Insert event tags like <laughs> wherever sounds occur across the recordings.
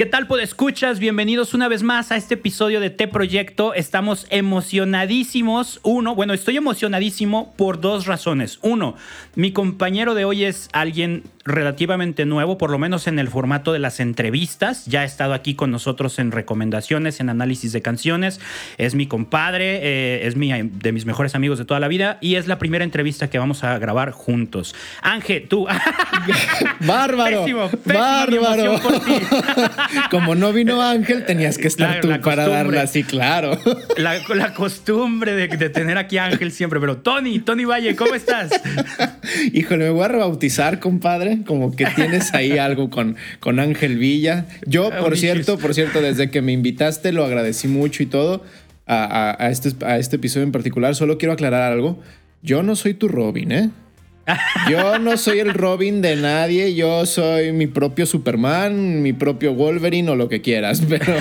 ¿Qué tal, escuchas? Bienvenidos una vez más a este episodio de T Proyecto. Estamos emocionadísimos. Uno, bueno, estoy emocionadísimo por dos razones. Uno, mi compañero de hoy es alguien relativamente nuevo, por lo menos en el formato de las entrevistas. Ya ha estado aquí con nosotros en recomendaciones, en análisis de canciones. Es mi compadre, eh, es mi, de mis mejores amigos de toda la vida y es la primera entrevista que vamos a grabar juntos. Ángel, tú. <laughs> Bárbaro. bárbaro. Por ti. <laughs> Como no vino Ángel, tenías que estar tú para darla así, claro. <laughs> La, costumbre de, tener aquí a Ángel siempre. Pero Tony, Tony Valle, ¿cómo estás? Híjole, me voy a rebautizar, compadre. <laughs> Como que tienes ahí algo con, con Ángel Villa. Yo, por cierto, por cierto, desde que me invitaste, lo agradecí mucho y todo. A, este, a este episodio en particular, solo quiero aclarar algo. Yo no soy tu Robin, ¿eh? <laughs> Yo no soy el Robin de nadie, yo soy mi propio Superman, mi propio Wolverine o lo que quieras, pero...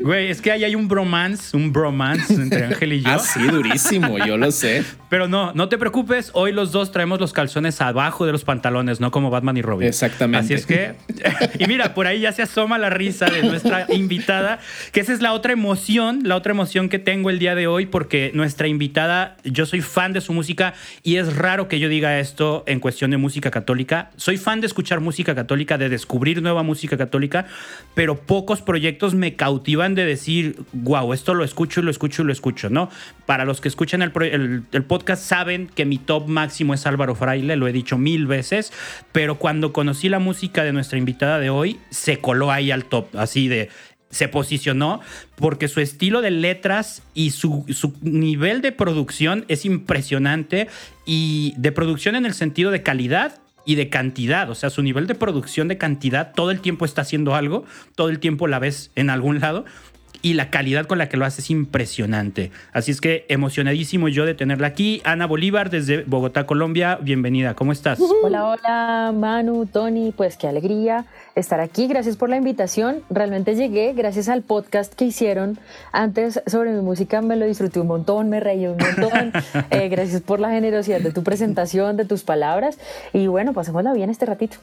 Güey, es que ahí hay un bromance, un bromance entre Ángel y yo. Ah, sí, durísimo, yo lo sé. Pero no, no te preocupes, hoy los dos traemos los calzones abajo de los pantalones, no como Batman y Robin. Exactamente. Así es que, <laughs> y mira, por ahí ya se asoma la risa de nuestra invitada, que esa es la otra emoción, la otra emoción que tengo el día de hoy, porque nuestra invitada, yo soy fan de su música y es raro que yo diga esto en cuestión de música católica. Soy fan de escuchar música católica, de descubrir nueva música católica, pero pocos proyectos me cautivan de decir, wow, esto lo escucho y lo escucho y lo escucho, ¿no? Para los que escuchan el, el, podcast saben que mi top máximo es Álvaro Fraile, lo he dicho mil veces, pero cuando conocí la música de nuestra invitada de hoy, se coló ahí al top, así de se posicionó porque su estilo de letras y su, su, nivel de producción es impresionante y de producción en el sentido de calidad y de cantidad, o sea, su nivel de producción de cantidad todo el tiempo está haciendo algo, todo el tiempo la ves en algún lado y la calidad con la que lo hace es impresionante. Así es que emocionadísimo yo de tenerla aquí. Ana Bolívar desde Bogotá, Colombia. Bienvenida, ¿cómo estás? Hola, hola, Manu, Tony, pues qué alegría estar aquí. Gracias por la invitación. Realmente llegué gracias al podcast que hicieron antes sobre mi música. Me lo disfruté un montón, me reí un montón. <laughs> Eh, gracias por la generosidad de tu presentación, de tus palabras. Y bueno, pasémosla bien este ratito.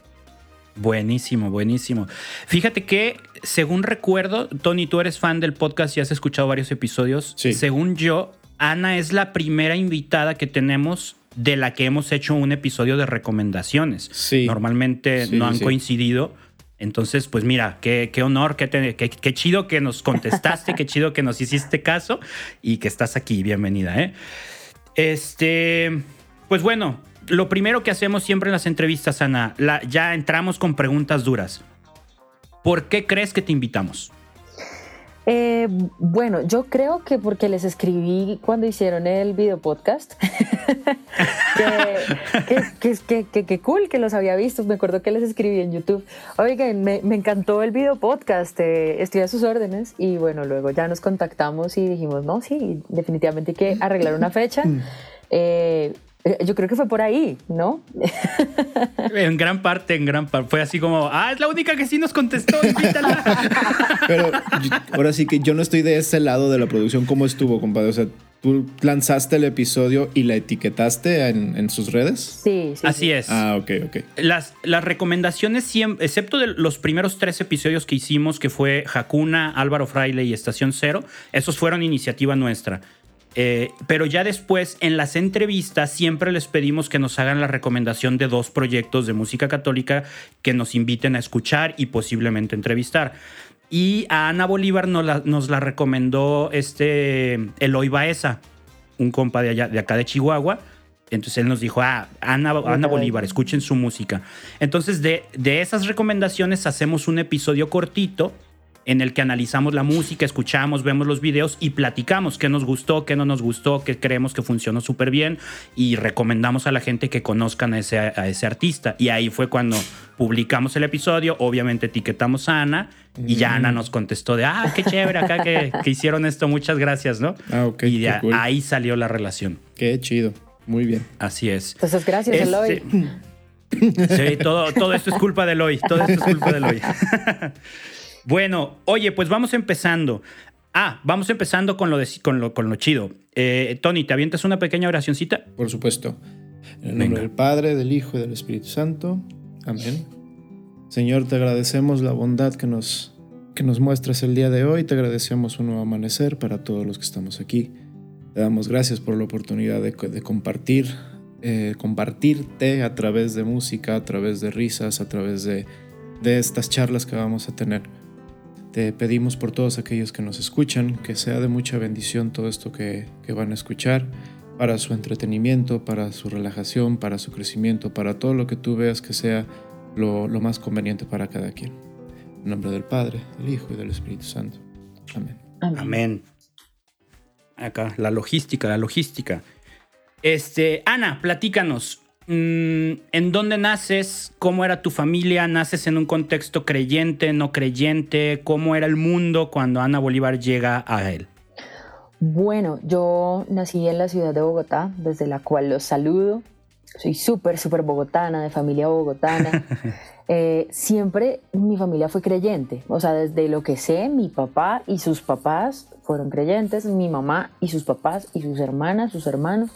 Buenísimo, buenísimo. Fíjate que, según recuerdo, Tony, tú eres fan del podcast y has escuchado varios episodios. Sí. Según yo, Ana es la primera invitada que tenemos de la que hemos hecho un episodio de recomendaciones. Sí. Normalmente no han coincidido. Entonces, pues mira, qué, qué honor, qué, qué, chido que nos contestaste, qué chido que nos hiciste caso y que estás aquí. Bienvenida, ¿eh? Este, pues bueno, lo primero que hacemos siempre en las entrevistas, Ana, ya entramos con preguntas duras. ¿Por qué crees que te invitamos? Eh, bueno, yo creo que porque les escribí cuando hicieron el video podcast. <laughs> que, que, cool que los había visto. Me acuerdo que les escribí en YouTube. Oigan, me, encantó el video podcast. Eh, estoy a sus órdenes. Y bueno, luego ya nos contactamos y dijimos, no, sí, definitivamente hay que arreglar una fecha. <laughs> Mm. Eh, yo creo que fue por ahí, ¿no? En gran parte, en gran parte. Fue así como, ah, es la única que sí nos contestó, invítala. <laughs> Pero ahora sí que yo no estoy de ese lado de la producción. ¿Cómo estuvo, compadre? O sea, ¿tú lanzaste el episodio y la etiquetaste en, sus redes? Sí, sí. Así es. Ah, ok, ok. Las, las recomendaciones, excepto de los primeros tres episodios que hicimos, que fue Hakuna, Álvaro Fraile y Estación Cero, esos fueron iniciativa nuestra. Eh, pero ya después, en las entrevistas, siempre les pedimos que nos hagan la recomendación de dos proyectos de música católica que nos inviten a escuchar y posiblemente entrevistar. Y a Ana Bolívar nos la, recomendó este Eloy Baeza, un compa de, allá, de acá de Chihuahua. Entonces él nos dijo, ah, Ana, Ana Bolívar, escuchen su música. Entonces de, de esas recomendaciones hacemos un episodio cortito en el que analizamos la música, escuchamos, vemos los videos y platicamos qué nos gustó, qué no nos gustó, qué creemos que funcionó súper bien y recomendamos a la gente que conozcan a ese, a ese artista. Y ahí fue cuando publicamos el episodio, obviamente etiquetamos a Ana y ya Ana nos contestó de, ah, qué chévere acá que, hicieron esto, muchas gracias, ¿no? Ah, ok. Y ahí salió la relación. Qué chido, muy bien. Así es. Entonces, gracias, este, Eloy. Sí, todo, todo esto es culpa de Eloy, todo esto es culpa de Eloy. <laughs> Bueno, oye, pues vamos empezando. Ah, vamos empezando con lo, con lo, con lo chido. Eh, Tony, ¿te avientas una pequeña oracioncita? Por supuesto. En el nombre del Padre, del Hijo y del Espíritu Santo. Amén. Señor, te agradecemos la bondad que nos, que nos muestras el día de hoy, te agradecemos un nuevo amanecer para todos los que estamos aquí. Te damos gracias por la oportunidad de, compartir, eh, compartirte a través de música, a través de risas, a través de, de estas charlas que vamos a tener. Te pedimos por todos aquellos que nos escuchan, que sea de mucha bendición todo esto que, que van a escuchar, para su entretenimiento, para su relajación, para su crecimiento, para todo lo que tú veas que sea lo, más conveniente para cada quien. En nombre del Padre, del Hijo y del Espíritu Santo. Amén. Amén. Acá, la logística, la logística. Este, Ana, platícanos. Mm, ¿En dónde naces? ¿Cómo era tu familia? ¿Naces en un contexto creyente, no creyente? ¿Cómo era el mundo cuando Ana Bolívar llega a él? Bueno, yo nací en la ciudad de Bogotá, desde la cual los saludo soy súper, súper bogotana, de familia bogotana. <laughs> Eh, siempre mi familia fue creyente, o sea, desde lo que sé, mi papá y sus papás fueron creyentes, mi mamá y sus papás y sus hermanas, sus hermanos,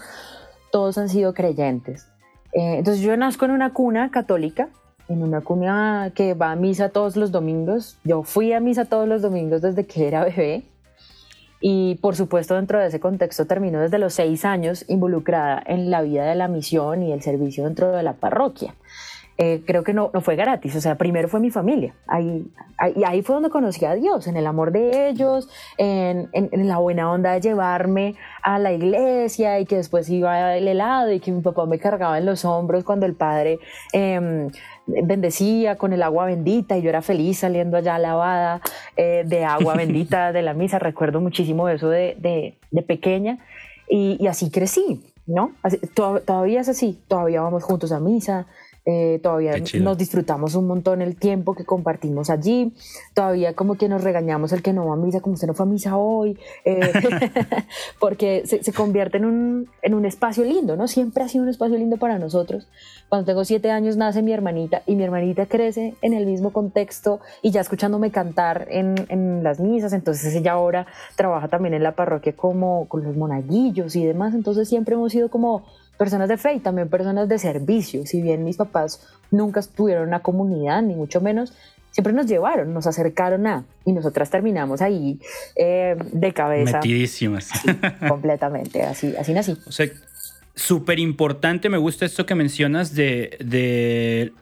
todos han sido creyentes. Eh, entonces yo nazco en una cuna católica, en una cuna que va a misa todos los domingos. Yo fui a misa todos los domingos desde que era bebé. Y por supuesto dentro de ese contexto terminó desde los seis años involucrada en la vida de la misión y el servicio dentro de la parroquia. Eh, creo que no, no fue gratis, o sea, primero fue mi familia, ahí, ahí, ahí fue donde conocí a Dios, en el amor de ellos, en, en, la buena onda de llevarme a la iglesia y que después iba el helado y que mi papá me cargaba en los hombros cuando el padre eh, bendecía con el agua bendita y yo era feliz saliendo allá lavada eh, de agua <laughs> bendita de la misa. Recuerdo muchísimo eso de, de, pequeña y, así crecí, ¿no? todavía es así, todavía vamos juntos a misa, eh, todavía nos disfrutamos un montón el tiempo que compartimos allí, todavía como que nos regañamos el que no va a misa, como usted no fue a misa hoy, eh, <laughs> <laughs> porque se, se, convierte en un, en un espacio lindo, ¿no? Siempre ha sido un espacio lindo para nosotros. Cuando tengo siete años nace mi hermanita y mi hermanita crece en el mismo contexto y ya escuchándome cantar en, en las misas, entonces ella ahora trabaja también en la parroquia como con los monaguillos y demás, entonces siempre hemos sido como personas de fe y también personas de servicio. Si bien mis papás nunca estuvieron en una comunidad, ni mucho menos, siempre nos llevaron, nos acercaron a, y nosotras terminamos ahí eh, de cabeza. Metidísimas. completamente, así, así nací. O sea, súper importante, me gusta esto que mencionas de, de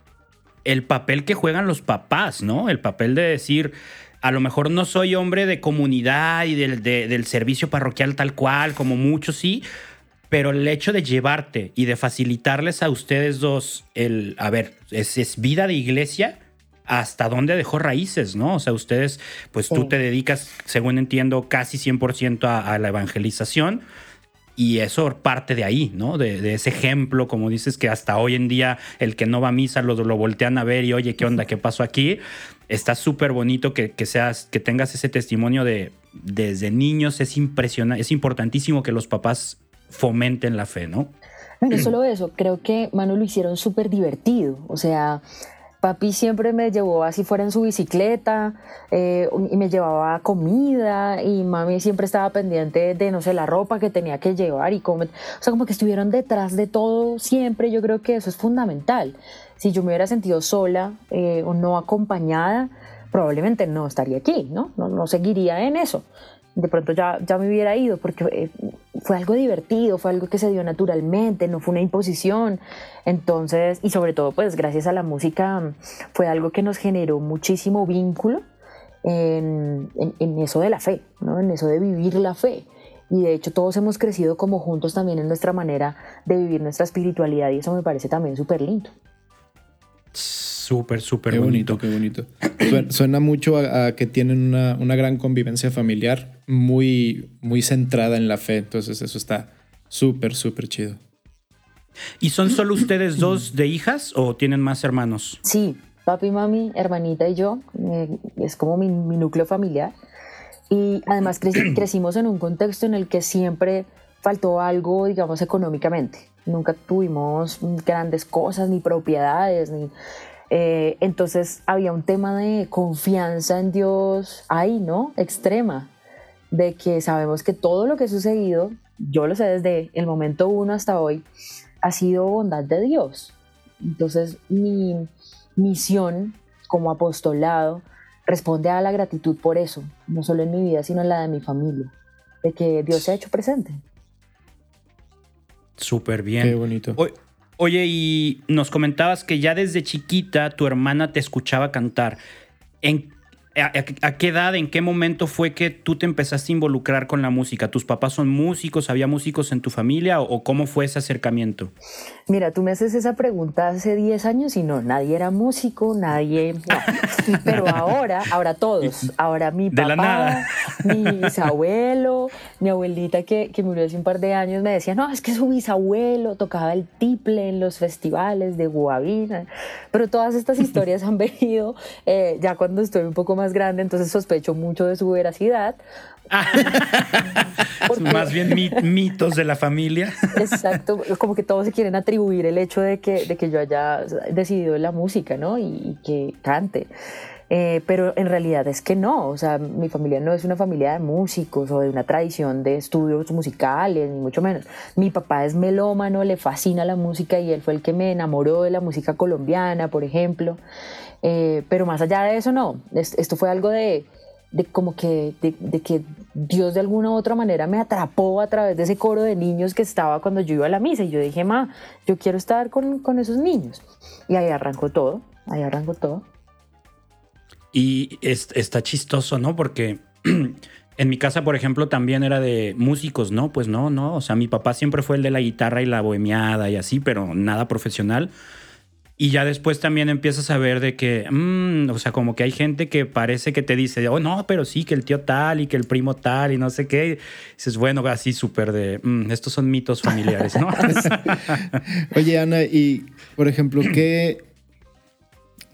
el papel que juegan los papás, ¿no? El papel de decir, a lo mejor no soy hombre de comunidad y del, del servicio parroquial tal cual, como muchos sí, pero el hecho de llevarte y de facilitarles a ustedes dos el, a ver, es, vida de iglesia, hasta dónde dejó raíces, ¿no? O sea, ustedes, pues tú te dedicas, según entiendo, casi 100% a, la evangelización. Y eso parte de ahí, ¿no? De, ese ejemplo, como dices, que hasta hoy en día el que no va a misa lo, lo voltean a ver y oye, ¿qué onda? ¿Qué pasó aquí? Está súper bonito que, que, seas, que tengas ese testimonio de desde niños. Es impresionante, es importantísimo que los papás fomenten la fe, ¿no? No solo eso, creo que Manu lo hicieron súper divertido. O sea, papi siempre me llevó así fuera en su bicicleta eh, y me llevaba comida y mami siempre estaba pendiente de, no sé, la ropa que tenía que llevar y comer. O sea, como que estuvieron detrás de todo siempre. Yo creo que eso es fundamental. Si yo me hubiera sentido sola eh, o no acompañada, probablemente no estaría aquí, ¿no? No, no seguiría en eso de pronto ya, ya me hubiera ido porque eh, fue algo divertido, fue algo que se dio naturalmente, no fue una imposición. Entonces, y sobre todo, pues gracias a la música, fue algo que nos generó muchísimo vínculo en, en, eso de la fe, ¿no? en eso de vivir la fe. Y de hecho todos hemos crecido como juntos también en nuestra manera de vivir nuestra espiritualidad y eso me parece también súper lindo. Súper, súper bonito. Qué bonito. <clears throat> Suena, mucho a, que tienen una, gran convivencia familiar muy, muy centrada en la fe. Entonces eso está súper, súper chido. ¿Y son solo ustedes dos de hijas o tienen más hermanos? Sí, papi, mami, hermanita y yo. Eh, es como mi, núcleo familiar. Y además <clears throat> crecimos en un contexto en el que siempre faltó algo, digamos, económicamente. Nunca tuvimos grandes cosas, ni propiedades, ni eh, entonces había un tema de confianza en Dios ahí, ¿no? Extrema, de que sabemos que todo lo que ha sucedido, yo lo sé desde el momento uno hasta hoy, ha sido bondad de Dios. Entonces mi misión como apostolado, responde a la gratitud por eso, no solo en mi vida, sino en la de mi familia, de que Dios se ha hecho presente. Súper bien. Qué bonito. Oye, y nos comentabas que ya desde chiquita tu hermana te escuchaba cantar. ¿En ¿A, qué edad, en qué momento fue que tú te empezaste a involucrar con la música? ¿Tus papás son músicos? ¿Había músicos en tu familia? ¿O, cómo fue ese acercamiento? Mira, tú me haces esa pregunta hace 10 años y no, nadie era músico, nadie. <laughs> Pero ahora, ahora todos. Ahora mi papá, mi bisabuelo, mi abuelita que, que murió hace un par de años me decía, no, es que su bisabuelo tocaba el tiple en los festivales de Guavina. Pero todas estas historias han venido eh, ya cuando estoy un poco más grande, entonces sospecho mucho de su veracidad. <laughs> Más bien mitos de la familia. Exacto, como que todos se quieren atribuir el hecho de que, de que yo haya decidido la música, ¿no? Y, que cante. Eh, pero en realidad es que no, o sea, mi familia no es una familia de músicos o de una tradición de estudios musicales, ni mucho menos. Mi papá es melómano, le fascina la música y él fue el que me enamoró de la música colombiana, por ejemplo. Eh, pero más allá de eso, no. Esto fue algo de, de como que, de, que Dios de alguna u otra manera me atrapó a través de ese coro de niños que estaba cuando yo iba a la misa. Y yo dije, ma, yo quiero estar con, con esos niños. Y ahí arrancó todo, ahí arrancó todo. Y está chistoso, ¿no? Porque <clears throat> en mi casa, por ejemplo, también era de músicos, ¿no? Pues no, no. O sea, mi papá siempre fue el de la guitarra y la bohemiada y así, pero nada profesional. Y ya después también empiezas a ver de que, mm, o sea, como que hay gente que parece que te dice, oh, no, pero sí, que el tío tal y que el primo tal y no sé qué. Y dices, bueno, así súper de, mm, estos son mitos familiares, ¿no? <laughs> Oye, Ana, y por ejemplo, ¿qué,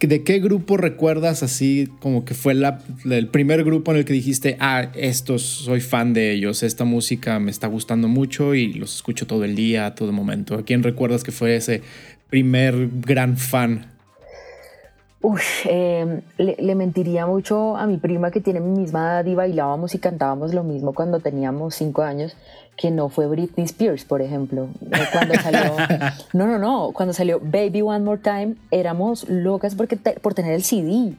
¿de qué grupo recuerdas así como que fue la, el primer grupo en el que dijiste, ah, estos, soy fan de ellos, esta música me está gustando mucho y los escucho todo el día, a todo momento? ¿A quién recuerdas que fue ese primer gran fan? Uy, em, le, mentiría mucho a mi prima que tiene mi misma edad y bailábamos y cantábamos lo mismo cuando teníamos cinco años, que no fue Britney Spears, por ejemplo. Eh, cuando salió, <laughs> no, no, no, cuando salió Baby One More Time, éramos locas porque por tener el CD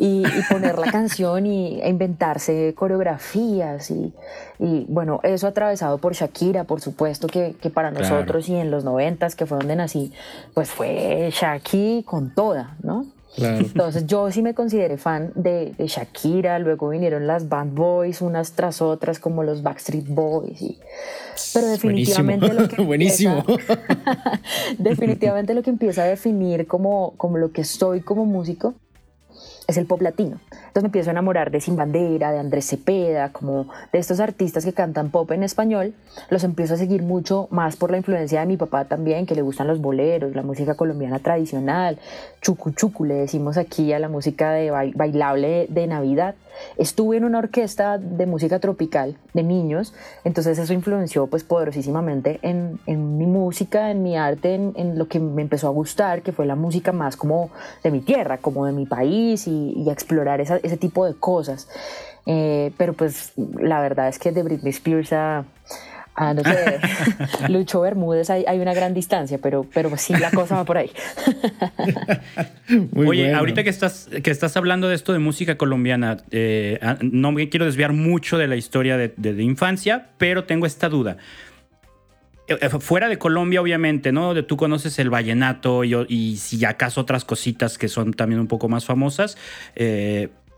y, poner la <laughs> canción y, e inventarse coreografías y, y, bueno, eso atravesado por Shakira, por supuesto, que, que para nosotros y en los noventas, que fue donde nací, pues fue Shakira con toda, ¿no? Entonces yo sí me consideré fan de, Shakira, luego vinieron las Band Boys unas tras otras como los Backstreet Boys. Y, pero definitivamente Buenísimo. lo que <laughs> Buenísimo. <laughs> definitivamente lo que empieza a definir como, como lo que soy como músico es el pop latino. Entonces me empiezo a enamorar de Sin Bandera, de Andrés Cepeda, como de estos artistas que cantan pop en español. Los empiezo a seguir mucho más por la influencia de mi papá también, que le gustan los boleros, la música colombiana tradicional, chucu chucu, le decimos aquí a la música de bailable de Navidad. Estuve en una orquesta de música tropical de niños, entonces eso influenció pues poderosísimamente en, en mi música, en mi arte, en, en, lo que me empezó a gustar, que fue la música más como de mi tierra, como de mi país y explorar esa, ese tipo de cosas. Eh, pero pues la verdad es que de Britney Spears a Ah, no sé, <laughs> Lucho Bermúdez hay, hay, una gran distancia, pero, pero sí la cosa va por ahí. Oye, ahorita que estás, que estás hablando de esto de música colombiana, eh, ah, no me quiero desviar mucho de la historia de, de, infancia, pero tengo esta duda. Eh, eh, fuera de Colombia, obviamente, ¿no? Tú conoces el vallenato y, y, si acaso otras cositas que son también un poco más famosas.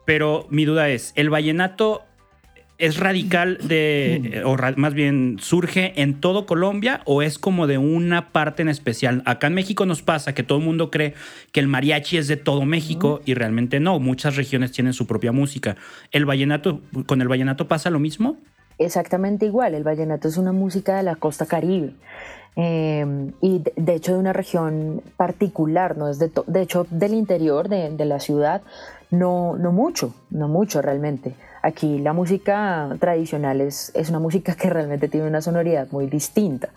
pero mi duda es, ¿el vallenato ¿Es radical de, o más bien surge en todo Colombia o es como de una parte en especial? Acá en México nos pasa que todo el mundo cree que el mariachi es de todo México y realmente no. Muchas regiones tienen su propia música. ¿El vallenato, con el vallenato pasa lo mismo? Exactamente igual. El vallenato es una música de la costa caribe. Em, y de, hecho de una región particular, ¿no? Es de, de hecho del interior de, de la ciudad, no, no mucho, no mucho realmente. Aquí la música tradicional es, es una música que realmente tiene una sonoridad muy distinta.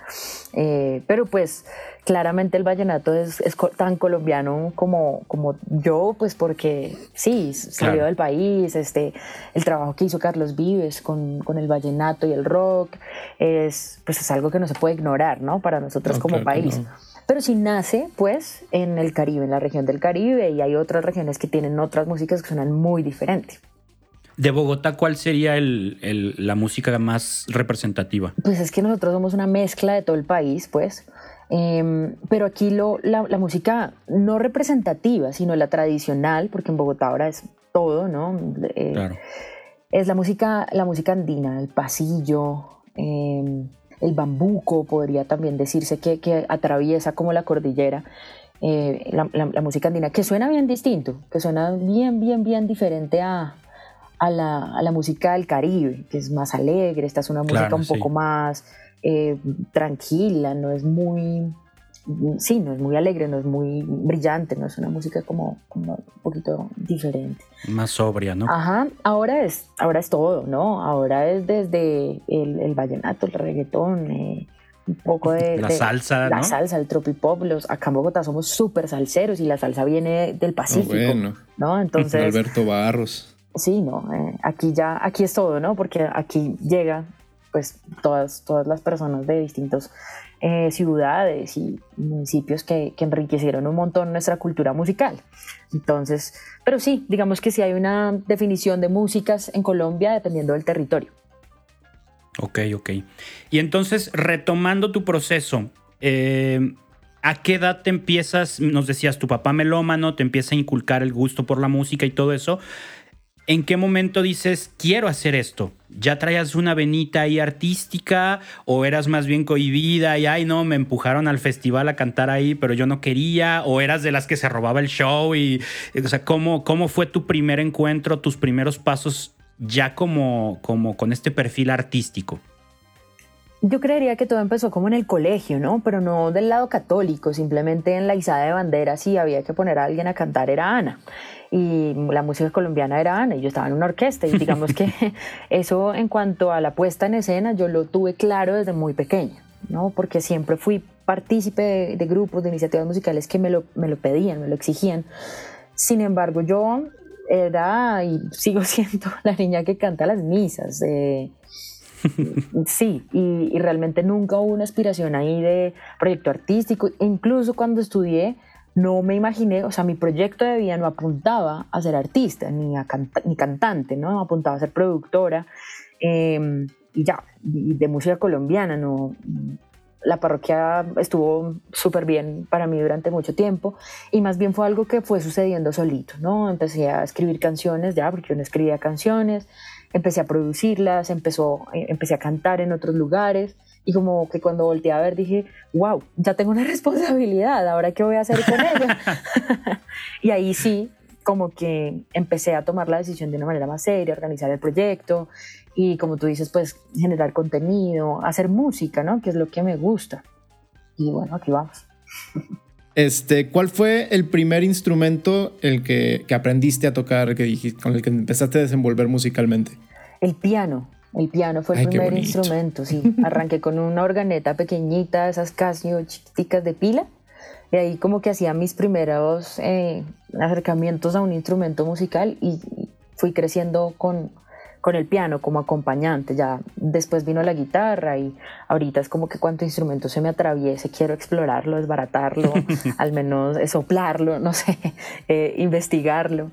Eh, pero pues claramente el vallenato es, es, tan colombiano como, como yo, pues porque sí, salió del país, este, el trabajo que hizo Carlos Vives con, con, el vallenato y el rock es, pues es algo que no se puede ignorar, ¿no? Para nosotros como país. pero sí nace pues en el Caribe, en la región del Caribe, y hay otras regiones que tienen otras músicas que suenan muy diferentes. De Bogotá, ¿cuál sería la música más representativa? Pues es que nosotros somos una mezcla de todo el país, pues. Em, pero aquí lo, la, música no representativa, sino la tradicional, porque en Bogotá ahora es todo, ¿no? Eh, claro. Es la música, la música andina, el pasillo, em, el bambuco, podría también decirse que, que atraviesa como la cordillera. Eh, la, la, música andina, que suena bien distinto, que suena bien, bien, bien diferente a, a la, música del Caribe, que es más alegre, esta es una música un poco más eh, tranquila, no es muy, sí, no es muy alegre, no es muy brillante, no es una música como, un poquito diferente. Más sobria, ¿no? Ajá, ahora es, ahora es todo, ¿no? Ahora es desde el, vallenato, el reggaetón, eh, un poco de... La salsa, La salsa, el tropipop, los, acá en Bogotá somos súper salseros y la salsa viene del Pacífico, bueno. ¿no? Entonces... Alberto Barros. Sí, no, eh, aquí ya, aquí es todo, ¿no? Porque aquí llega pues todas, todas las personas de distintas eh, ciudades y municipios que, que, enriquecieron un montón nuestra cultura musical. Entonces, pero sí, digamos que sí hay una definición de músicas en Colombia dependiendo del territorio. Ok, ok. Y entonces, retomando tu proceso, eh, ¿a qué edad te empiezas? Nos decías, tu papá melómano te empieza a inculcar el gusto por la música y todo eso. ¿En qué momento dices, quiero hacer esto? ¿Ya traías una venita ahí artística o eras más bien cohibida y, ay, no, me empujaron al festival a cantar ahí, pero yo no quería? ¿O eras de las que se robaba el show? Y, o sea, ¿cómo, cómo fue tu primer encuentro, tus primeros pasos ya como, como con este perfil artístico? Yo creería que todo empezó como en el colegio, ¿no? Pero no del lado católico, simplemente en la izada de banderas y había que poner a alguien a cantar era Ana y la música colombiana era Ana y yo estaba en una orquesta y digamos que <laughs> eso en cuanto a la puesta en escena yo lo tuve claro desde muy pequeña, ¿no? Porque siempre fui partícipe de, grupos, de iniciativas musicales que me lo, me lo pedían, me lo exigían. Sin embargo, yo era y sigo <laughs> siendo la niña que canta las misas. Sí, y, y, realmente nunca hubo una aspiración ahí de proyecto artístico. Incluso cuando estudié, no me imaginé, o sea, mi proyecto de vida no apuntaba a ser artista ni, a ni cantante, ¿no? Apuntaba a ser productora em, y ya, de música colombiana, ¿no? La parroquia estuvo súper bien para mí durante mucho tiempo y más bien fue algo que fue sucediendo solito, ¿no? Empecé a escribir canciones ya, porque yo no escribía canciones, empecé a producirlas, empezó, eh, empecé a cantar en otros lugares y como que cuando volteé a ver dije, wow, ya tengo una <laughs> responsabilidad, ahora qué voy a hacer con ella. <laughs> y ahí sí, como que empecé a tomar la decisión de una manera más seria, organizar el proyecto y como tú dices, pues generar contenido, hacer música, ¿no? Que es lo que me gusta. Y bueno, aquí vamos. <laughs> Este, ¿Cuál fue el primer instrumento el que, que aprendiste a tocar, que dijiste, con el que empezaste a desenvolver musicalmente? El piano. El piano fue el primer instrumento, sí. <laughs> Arranqué con una organeta pequeñita, esas Casio chiquiticas de pila. Y ahí como que hacía mis primeros eh, acercamientos a un instrumento musical y fui creciendo con, con el piano como acompañante. Ya después vino la guitarra y ahorita es como que cuánto instrumento se me atraviese, quiero explorarlo, desbaratarlo, <laughs> al menos soplarlo, no sé, <laughs> eh, investigarlo.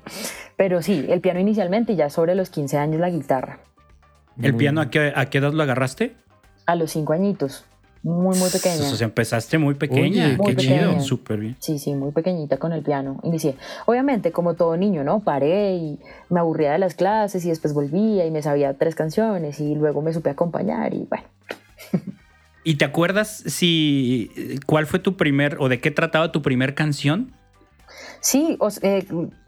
Pero sí, el piano inicialmente y ya sobre los 15 años la guitarra. ¿El piano a qué, a qué edad lo agarraste? A los cinco añitos. Muy, muy pequeña. Sea, empezaste muy pequeña. qué chido, súper bien. Sí, sí, muy pequeñita con el piano. Inicié. Obviamente, como todo niño, ¿no? Paré y me aburría de las clases y después volvía y me sabía tres canciones y luego me supe acompañar y bueno. ¿Y te acuerdas si cuál fue tu primer o de qué trataba tu primer canción? Sí, o, eh,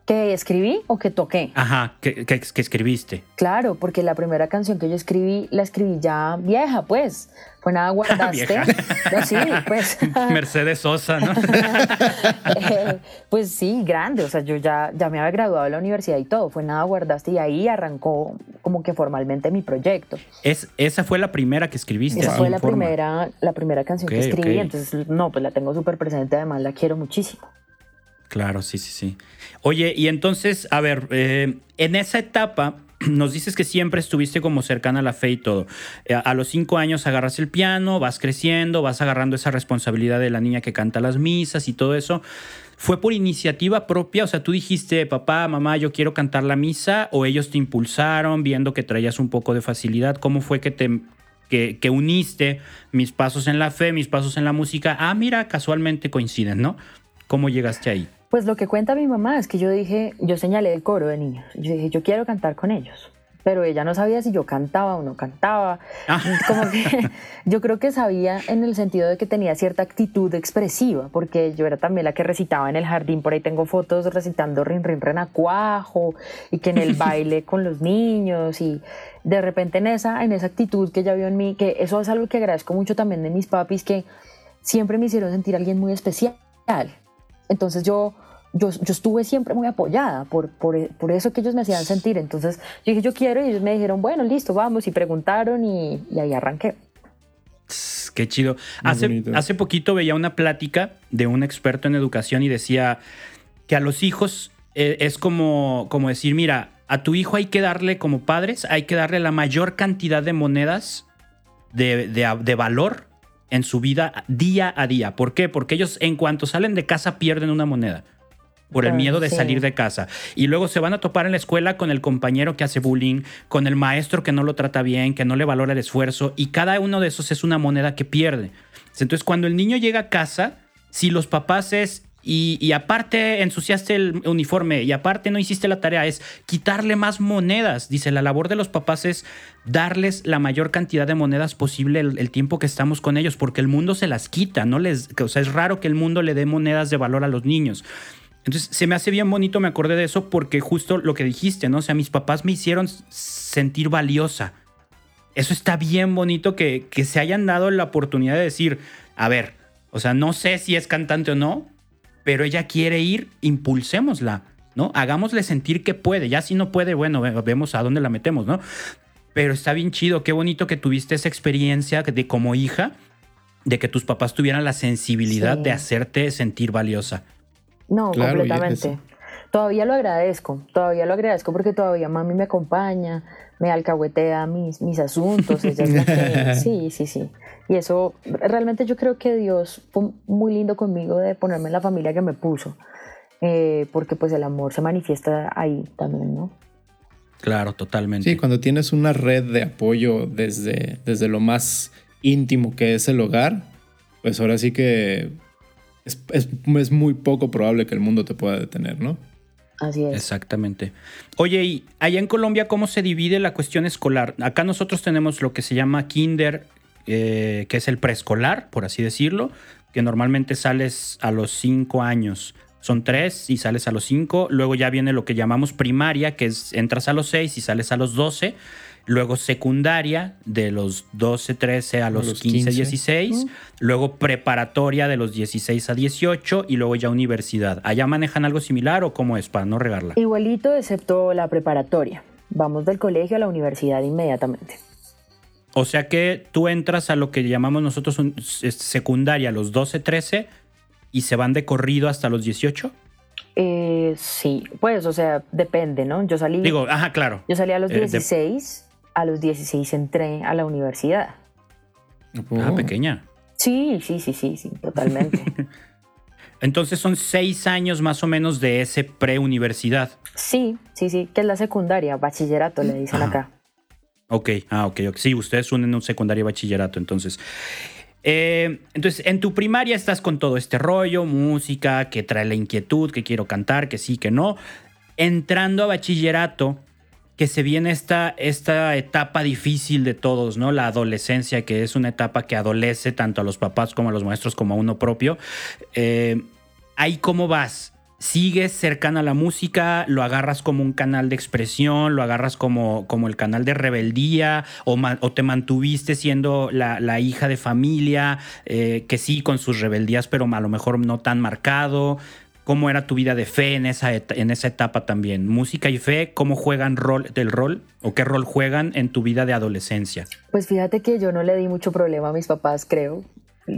¿Que escribí o que toqué? Ajá, que, que, escribiste. Claro, porque la primera canción que yo escribí, la escribí ya vieja, pues. Fue nada <laughs> guardaste. no, sí, pues. <laughs> Mercedes Sosa, ¿no? <laughs> Eh, pues sí, grande. O sea, yo ya, ya me había graduado de la universidad y todo. Fue nada guardaste y ahí arrancó como que formalmente mi proyecto. Es, esa fue la primera que escribiste. Esa fue la primera, la primera canción que escribí. Entonces, no, pues la tengo súper presente. Además, la quiero muchísimo. Claro, sí, sí, sí. Oye, y entonces, a ver, eh, en esa etapa <clears throat> nos dices que siempre estuviste como cercana a la fe y todo. Eh, a los cinco años agarras el piano, vas creciendo, vas agarrando esa responsabilidad de la niña que canta las misas y todo eso. ¿Fue por iniciativa propia? O sea, tú dijiste, papá, mamá, yo quiero cantar la misa, o ellos te impulsaron viendo que traías un poco de facilidad. ¿Cómo fue que te que, uniste mis pasos en la fe, mis pasos en la música? Ah, mira, casualmente coinciden, ¿no? ¿Cómo llegaste ahí? Pues lo que cuenta mi mamá es que yo dije, yo señalé el coro de niños. Yo dije, yo quiero cantar con ellos. Pero ella no sabía si yo cantaba o no cantaba. Ah. Como que <laughs> yo creo que sabía en el sentido de que tenía cierta actitud expresiva, porque yo era también la que recitaba en el jardín. Por ahí tengo fotos recitando Rin Rin Renacuajo y que en el <laughs> baile con los niños. Y de repente en esa, en esa actitud que ella vio en mí, que eso es algo que agradezco mucho también de mis papis, que siempre me hicieron sentir alguien muy especial. Entonces yo, yo, yo estuve siempre muy apoyada por, por, por, eso que ellos me hacían sentir. Entonces yo dije, yo quiero, y ellos me dijeron, bueno, listo, vamos, y preguntaron, y, y ahí arranqué. Qué chido. Hace, hace poquito veía una plática de un experto en educación y decía que a los hijos eh, es como, como decir, mira, a tu hijo hay que darle como padres, hay que darle la mayor cantidad de monedas de, de, de valor en su vida día a día. ¿Por qué? Porque ellos en cuanto salen de casa pierden una moneda por el miedo de salir de casa. Y luego se van a topar en la escuela con el compañero que hace bullying, con el maestro que no lo trata bien, que no le valora el esfuerzo, y cada uno de esos es una moneda que pierde. Entonces, cuando el niño llega a casa, si los papás es y, aparte ensuciaste el uniforme y aparte no hiciste la tarea, es quitarle más monedas. Dice, la labor de los papás es darles la mayor cantidad de monedas posible el, tiempo que estamos con ellos, porque el mundo se las quita, no les, o sea, es raro que el mundo le dé monedas de valor a los niños. Entonces, se me hace bien bonito, me acordé de eso, porque justo lo que dijiste, ¿no? O sea, mis papás me hicieron sentir valiosa. Eso está bien bonito que, que se hayan dado la oportunidad de decir, a ver, o sea, no sé si es cantante o no, pero ella quiere ir, impulsémosla, ¿no? Hagámosle sentir que puede. Ya si no puede, bueno, vemos a dónde la metemos, ¿no? Pero está bien chido, qué bonito que tuviste esa experiencia de como hija, de que tus papás tuvieran la sensibilidad de hacerte sentir valiosa. No, completamente. Todavía lo agradezco, todavía lo agradezco porque todavía mami me acompaña, me alcahuetea mis, mis asuntos. <laughs> sí, sí, sí. Y eso, realmente yo creo que Dios fue muy lindo conmigo de ponerme en la familia que me puso, eh, porque pues el amor se manifiesta ahí también, ¿no? Claro, totalmente. Sí, cuando tienes una red de apoyo desde, desde lo más íntimo que es el hogar, pues ahora sí que es, es muy poco probable que el mundo te pueda detener, ¿no? Así es. Exactamente. Oye, y allá en Colombia, ¿cómo se divide la cuestión escolar? Acá nosotros tenemos lo que se llama kinder, eh, que es el preescolar, por así decirlo, que normalmente sales a los cinco años. Son tres y sales a los cinco. Luego ya viene lo que llamamos primaria, que es entras a los seis y sales a los doce luego secundaria de los 12, 13 a los, 15, 16, luego preparatoria de los 16 a 18 y luego ya universidad. ¿Allá manejan algo similar o cómo es para no regarla? Igualito, excepto la preparatoria. Vamos del colegio a la universidad inmediatamente. O sea que tú entras a lo que llamamos nosotros secundaria a los 12, 13 y se van de corrido hasta los 18. Eh, sí, pues, o sea, depende, ¿no? Yo salí. Digo, ajá, claro. Yo salí a los 16 a los 16 entré a la universidad. Ah, pequeña. Sí, sí, sí, sí, sí, totalmente. <laughs> Entonces son seis años más o menos de ese pre-universidad. Sí, sí, sí, que es la secundaria, bachillerato le dicen acá. Ok, ah, ok, ok. Sí, ustedes unen un secundario y bachillerato, entonces. Eh, entonces, en tu primaria estás con todo este rollo, música, que trae la inquietud, que quiero cantar, que sí, que no. Entrando a bachillerato, que se viene esta, esta etapa difícil de todos, ¿no? La adolescencia, que es una etapa que adolece tanto a los papás como a los maestros como a uno propio. Eh, ahí cómo vas. ¿Sigues cercana a la música? ¿Lo agarras como un canal de expresión? ¿Lo agarras como, como el canal de rebeldía? ¿O, te mantuviste siendo la, hija de familia? Eh, que sí, con sus rebeldías, pero a lo mejor no tan marcado cómo era tu vida de fe en esa, en esa etapa también. Música y fe, cómo juegan rol del rol o qué rol juegan en tu vida de adolescencia. Pues fíjate que yo no le di mucho problema a mis papás, creo.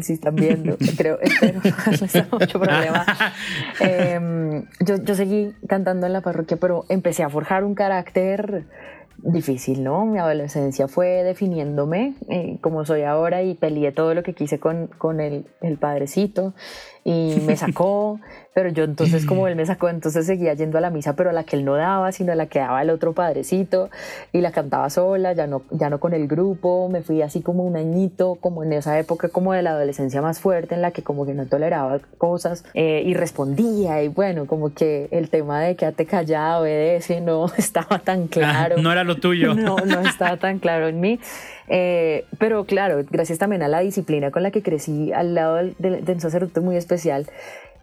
Si están viendo, <laughs> creo, espero, no mucho problema. <laughs> Em, yo, yo seguí cantando en la parroquia, pero empecé a forjar un carácter difícil, ¿no? Mi adolescencia fue definiéndome eh, como soy ahora y peleé todo lo que quise con, con el, el padrecito y me <laughs> sacó, pero yo entonces como él me sacó, entonces seguía yendo a la misa, pero a la que él no daba, sino a la que daba el otro padrecito y la cantaba sola, ya no, ya no con el grupo, me fui así como un añito, como en esa época como de la adolescencia más fuerte en la que como que no toleraba cosas eh, y respondía y bueno, como que el tema de quédate callado, obedece, no <laughs> estaba tan claro. no era lo tuyo. <laughs> No, no estaba tan claro en mí. Eh, pero claro, gracias también a la disciplina con la que crecí al lado de, un sacerdote muy especial,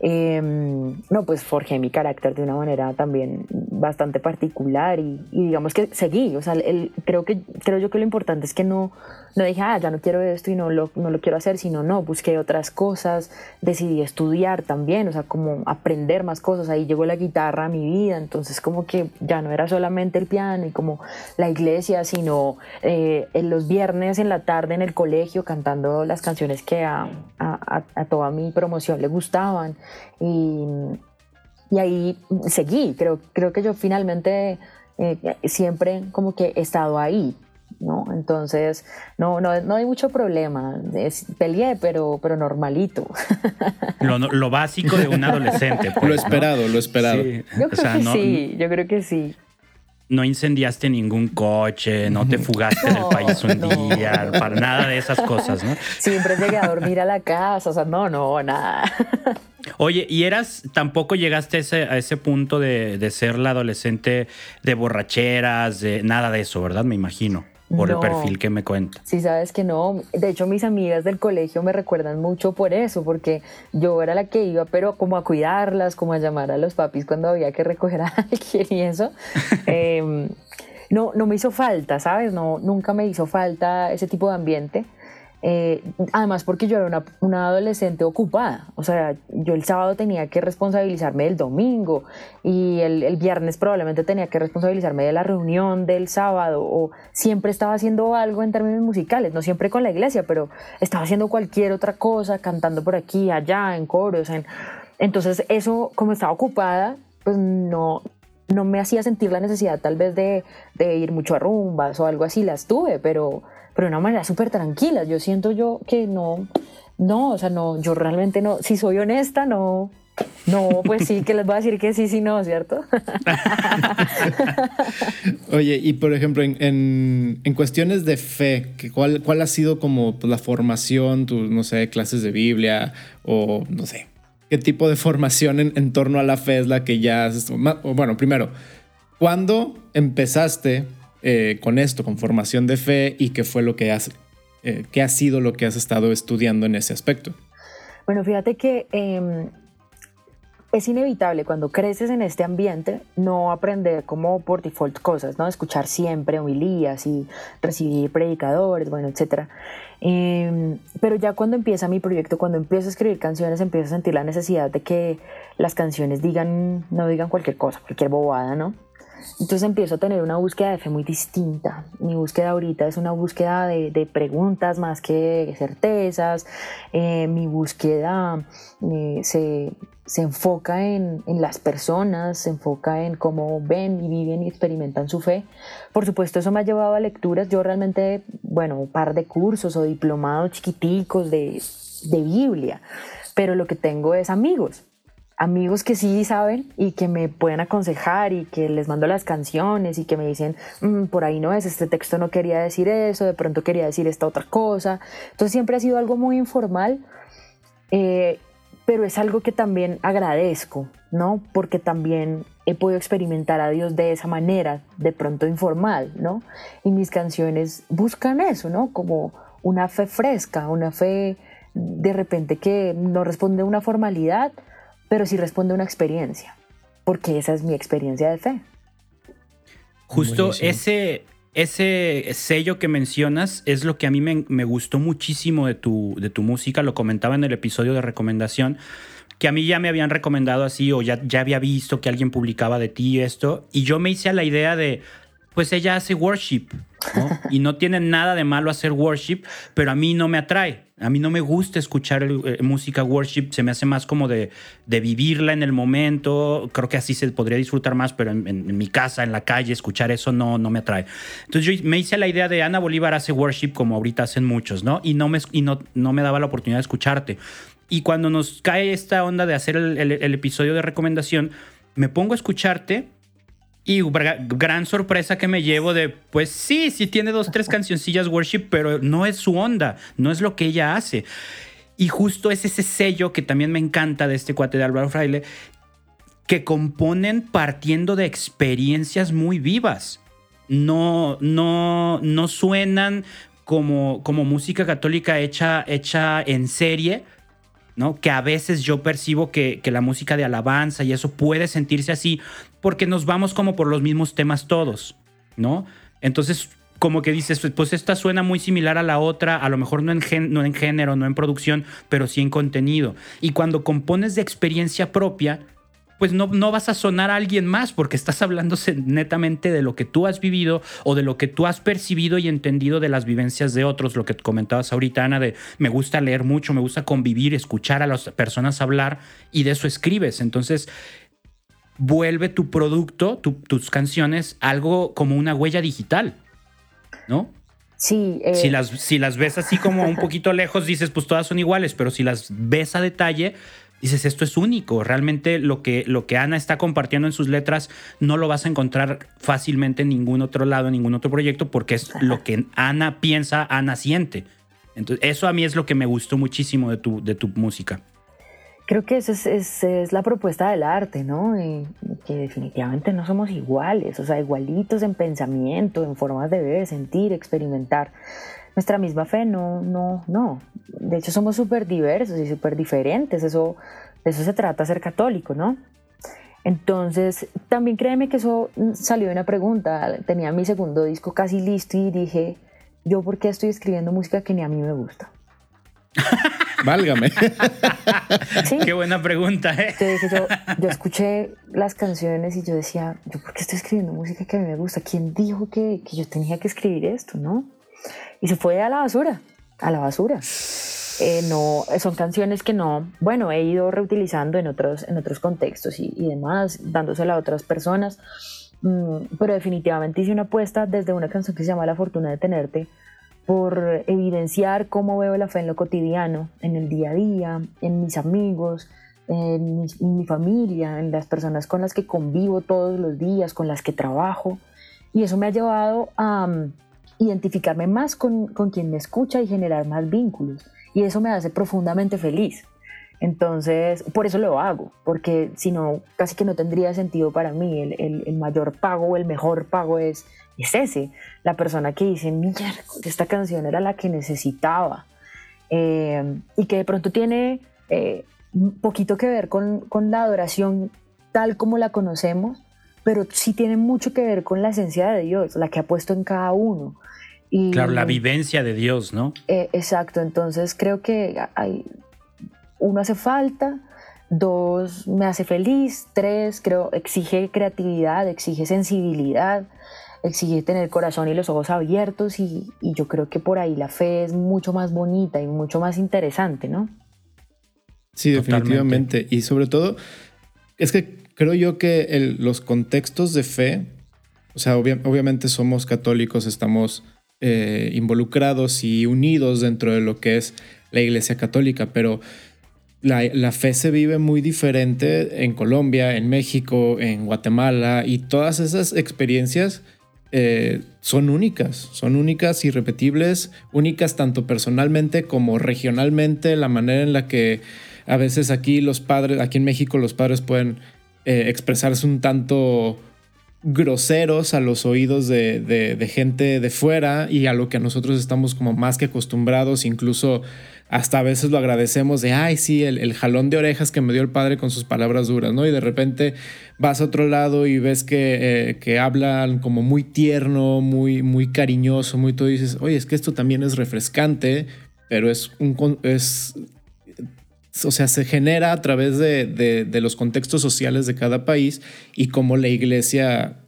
em, no, pues forjé mi carácter de una manera también bastante particular y, digamos que seguí, o sea, el, creo, que, creo yo que lo importante es que no, no dije, ah, ya no quiero esto y no lo, no lo quiero hacer, sino no, busqué otras cosas, decidí estudiar también, o sea, como aprender más cosas, ahí llegó la guitarra a mi vida, entonces como que ya no era solamente el piano y como la iglesia, sino eh, en los viernes en la tarde en el colegio cantando las canciones que a, a, a toda mi promoción le gustaban y, y ahí seguí, creo, creo que yo finalmente... Eh, siempre como que he estado ahí, ¿no? Entonces, no, no, no hay mucho problema. Es, peleé, pero, pero normalito. <laughs> Lo, básico de un adolescente. Pues, lo esperado, lo esperado. Yo creo que sí, yo creo que sí. No incendiaste ningún coche, no te fugaste del país un día, para nada de esas cosas, ¿no? Siempre llegué a dormir a la casa, o sea, no, no, nada. Oye, ¿y eras, tampoco llegaste a ese, a ese punto de, de, ser la adolescente de borracheras, de nada de eso, ¿verdad? Me imagino por el perfil que me cuenta. Sí, sabes que no. De hecho, mis amigas del colegio me recuerdan mucho por eso, porque yo era la que iba, pero como a cuidarlas, como a llamar a los papis cuando había que recoger a <laughs> alguien y eso. <laughs> Em, no, no me hizo falta, ¿sabes? No, nunca me hizo falta ese tipo de ambiente. Eh, además porque yo era una, adolescente ocupada, o sea, yo el sábado tenía que responsabilizarme del domingo y el, viernes probablemente tenía que responsabilizarme de la reunión del sábado o siempre estaba haciendo algo en términos musicales, no siempre con la iglesia, pero estaba haciendo cualquier otra cosa, cantando por aquí, allá, en coros, en... entonces eso como estaba ocupada, pues no, no me hacía sentir la necesidad tal vez de, de ir mucho a rumbas o algo así, las tuve, pero pero de una manera súper tranquila. Yo siento yo que no, no, o sea, no, yo realmente no, si soy honesta, no, no, pues sí, que les voy a decir que sí, sí, no, ¿cierto? <laughs> Oye, y por ejemplo, en, en, cuestiones de fe, ¿cuál, ¿cuál ha sido como pues, la formación, tus, no sé, clases de Biblia o no sé, qué tipo de formación en, en torno a la fe es la que ya has... Bueno, primero, ¿cuándo empezaste eh, con esto, con formación de fe y qué fue lo que has, eh, qué ha sido lo que has estado estudiando en ese aspecto. Bueno, fíjate que em, es inevitable cuando creces en este ambiente no aprender como por default cosas, ¿no? Escuchar siempre homilías y recibir predicadores, bueno, etc. Em, pero ya cuando empieza mi proyecto, cuando empiezo a escribir canciones, empiezo a sentir la necesidad de que las canciones digan, no digan cualquier cosa, cualquier bobada, ¿no? Entonces empiezo a tener una búsqueda de fe muy distinta. Mi búsqueda ahorita es una búsqueda de, preguntas más que de certezas. Eh, mi búsqueda eh, se, se, enfoca en, en, las personas, se enfoca en cómo ven y viven y experimentan su fe. Por supuesto, eso me ha llevado a lecturas. Yo realmente, bueno, un par de cursos o diplomados chiquiticos de, de Biblia, pero lo que tengo es amigos amigos que sí saben y que me pueden aconsejar y que les mando las canciones y que me dicen, mm, por ahí no es, este texto no quería decir eso, de pronto quería decir esta otra cosa. Entonces siempre ha sido algo muy informal, eh, pero es algo que también agradezco, ¿no? Porque también he podido experimentar a Dios de esa manera, de pronto informal, ¿no? Y mis canciones buscan eso, ¿no? Como una fe fresca, una fe de repente que no responde a una formalidad, pero sí responde a una experiencia, porque esa es mi experiencia de fe. Justo ese, ese sello que mencionas es lo que a mí me, gustó muchísimo de tu, de tu música, lo comentaba en el episodio de recomendación, que a mí ya me habían recomendado así o ya, ya había visto que alguien publicaba de ti esto, y yo me hice a la idea de, pues ella hace worship, ¿no? <laughs> y no tiene nada de malo hacer worship, pero a mí no me atrae. A mí no me gusta escuchar eh, música worship, se me hace más como de, de, vivirla en el momento. Creo que así se podría disfrutar más, pero en, mi casa, en la calle, escuchar eso no, no me atrae. Entonces yo me hice la idea de Ana Bolívar hace worship como ahorita hacen muchos, ¿no? Y no me, y no, no me daba la oportunidad de escucharte. Y cuando nos cae esta onda de hacer el episodio de recomendación, me pongo a escucharte y gran sorpresa que me llevo de, pues sí, sí tiene dos, tres cancioncillas worship, pero no es su onda, no es lo que ella hace. Y justo es ese sello que también me encanta de este cuate de Álvaro Fraile, que componen partiendo de experiencias muy vivas. No, no, no suenan como, como música católica hecha, hecha en serie, ¿no? Que a veces yo percibo que, que, la música de alabanza y eso puede sentirse así porque nos vamos como por los mismos temas todos, ¿no? Entonces, como que dices, pues esta suena muy similar a la otra, a lo mejor no en, no en género, no en producción, pero sí en contenido. Y cuando compones de experiencia propia, pues no, no vas a sonar a alguien más porque estás hablando netamente de lo que tú has vivido o de lo que tú has percibido y entendido de las vivencias de otros, lo que comentabas ahorita, Ana, de me gusta leer mucho, me gusta convivir, escuchar a las personas hablar y de eso escribes. Entonces, vuelve tu producto, tus canciones, algo como una huella digital, ¿no? Sí. Eh, si, las, si las ves así como un poquito lejos, dices, pues todas son iguales, pero si las ves a detalle, dices, esto es único. Realmente lo que, lo que Ana está compartiendo en sus letras no lo vas a encontrar fácilmente en ningún otro lado, en ningún otro proyecto, porque es lo que Ana piensa, Ana siente. Entonces, eso a mí es lo que me gustó muchísimo de tu, de tu música. Creo que esa es, es, la propuesta del arte, ¿no? Y, que definitivamente no somos iguales, o sea, igualitos en pensamiento, en formas de ver, sentir, experimentar nuestra misma fe, no, no, no. De hecho, somos súper diversos y súper diferentes. Eso, de eso se trata ser católico, ¿no? Entonces, también créeme que eso salió de una pregunta. Tenía mi segundo disco casi listo y dije, ¿yo por qué estoy escribiendo música que ni a mí me gusta? <laughs> Válgame. Qué buena pregunta, ¿eh? yo, yo, escuché las canciones y yo decía, ¿yo por qué estoy escribiendo música que a mí me gusta? ¿Quién dijo que, que yo tenía que escribir esto, no? Y se fue a la basura, a la basura. Eh, no, son canciones que no, bueno, he ido reutilizando en otros, en otros contextos y, demás, dándosela a otras personas, mm, pero definitivamente hice una apuesta desde una canción que se llama La fortuna de tenerte, por evidenciar cómo veo la fe en lo cotidiano, en el día a día, en mis amigos, en mi familia, en las personas con las que convivo todos los días, con las que trabajo, y eso me ha llevado a identificarme más con, con quien me escucha y generar más vínculos. Y eso me hace profundamente feliz. Entonces, por eso lo hago, porque si no, casi que no tendría sentido para mí. El, el, mayor pago o el mejor pago es, es ese. La persona que dice, mira, esta canción era la que necesitaba. Eh, y que de pronto tiene eh, un poquito que ver con, con la adoración tal como la conocemos, pero sí tiene mucho que ver con la esencia de Dios, la que ha puesto en cada uno. Y, claro, la vivencia de Dios, ¿no? Eh, exacto, entonces creo que hay, uno hace falta, dos me hace feliz, tres creo exige creatividad, exige sensibilidad, exige tener corazón y los ojos abiertos y, y yo creo que por ahí la fe es mucho más bonita y mucho más interesante, ¿no? Sí, definitivamente. Y sobre todo, es que creo yo que los contextos de fe, o sea, obviamente somos católicos, estamos eh, involucrados y unidos dentro de lo que es la Iglesia Católica, pero la, fe se vive muy diferente en Colombia, en México, en Guatemala y todas esas experiencias eh, son únicas, son únicas, irrepetibles, únicas tanto personalmente como regionalmente, la manera en la que a veces aquí los padres, aquí en México los padres pueden eh, expresarse un tanto groseros a los oídos de, gente de fuera y a lo que nosotros estamos como más que acostumbrados, incluso hasta a veces lo agradecemos de, ay, sí, el, jalón de orejas que me dio el padre con sus palabras duras, ¿no? Y de repente vas a otro lado y ves que, eh, que hablan como muy tierno, muy, muy cariñoso, muy todo, y dices, oye, es que esto también es refrescante, pero es un... Es, o sea, se genera a través de, los contextos sociales de cada país y cómo la iglesia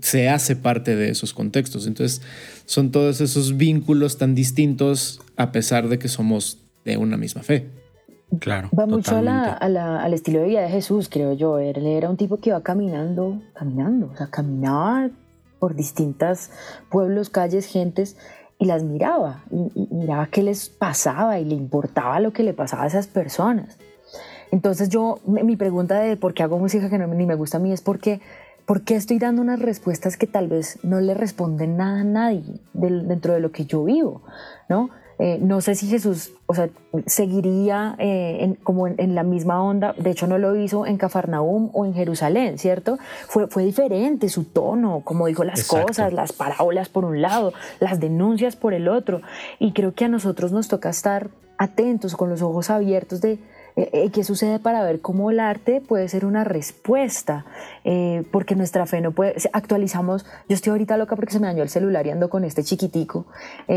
se hace parte de esos contextos. Entonces, son todos esos vínculos tan distintos a pesar de que somos de una misma fe. Claro. Va mucho al estilo de vida de Jesús, creo yo. Él era un tipo que iba caminando, caminando, o sea, caminaba por distintas pueblos, calles, gentes y las miraba y, miraba qué les pasaba y le importaba lo que le pasaba a esas personas. Entonces yo, mi pregunta de por qué hago música que no, ni me gusta a mí es porque ¿Por qué estoy dando unas respuestas que tal vez no le responden nada a nadie dentro de lo que yo vivo? ¿no? Eh, no sé si Jesús, o sea, seguiría eh, como en, la misma onda. De hecho, no lo hizo en Cafarnaum o en Jerusalén, ¿cierto? Fue, fue diferente su tono, como dijo las cosas, las parábolas por un lado, las denuncias por el otro. Y creo que a nosotros nos toca estar atentos, con los ojos abiertos de ¿Qué sucede para ver cómo el arte puede ser una respuesta? Eh, porque nuestra fe no puede... Actualizamos... Yo estoy ahorita loca porque se me dañó el celular y ando con este chiquitico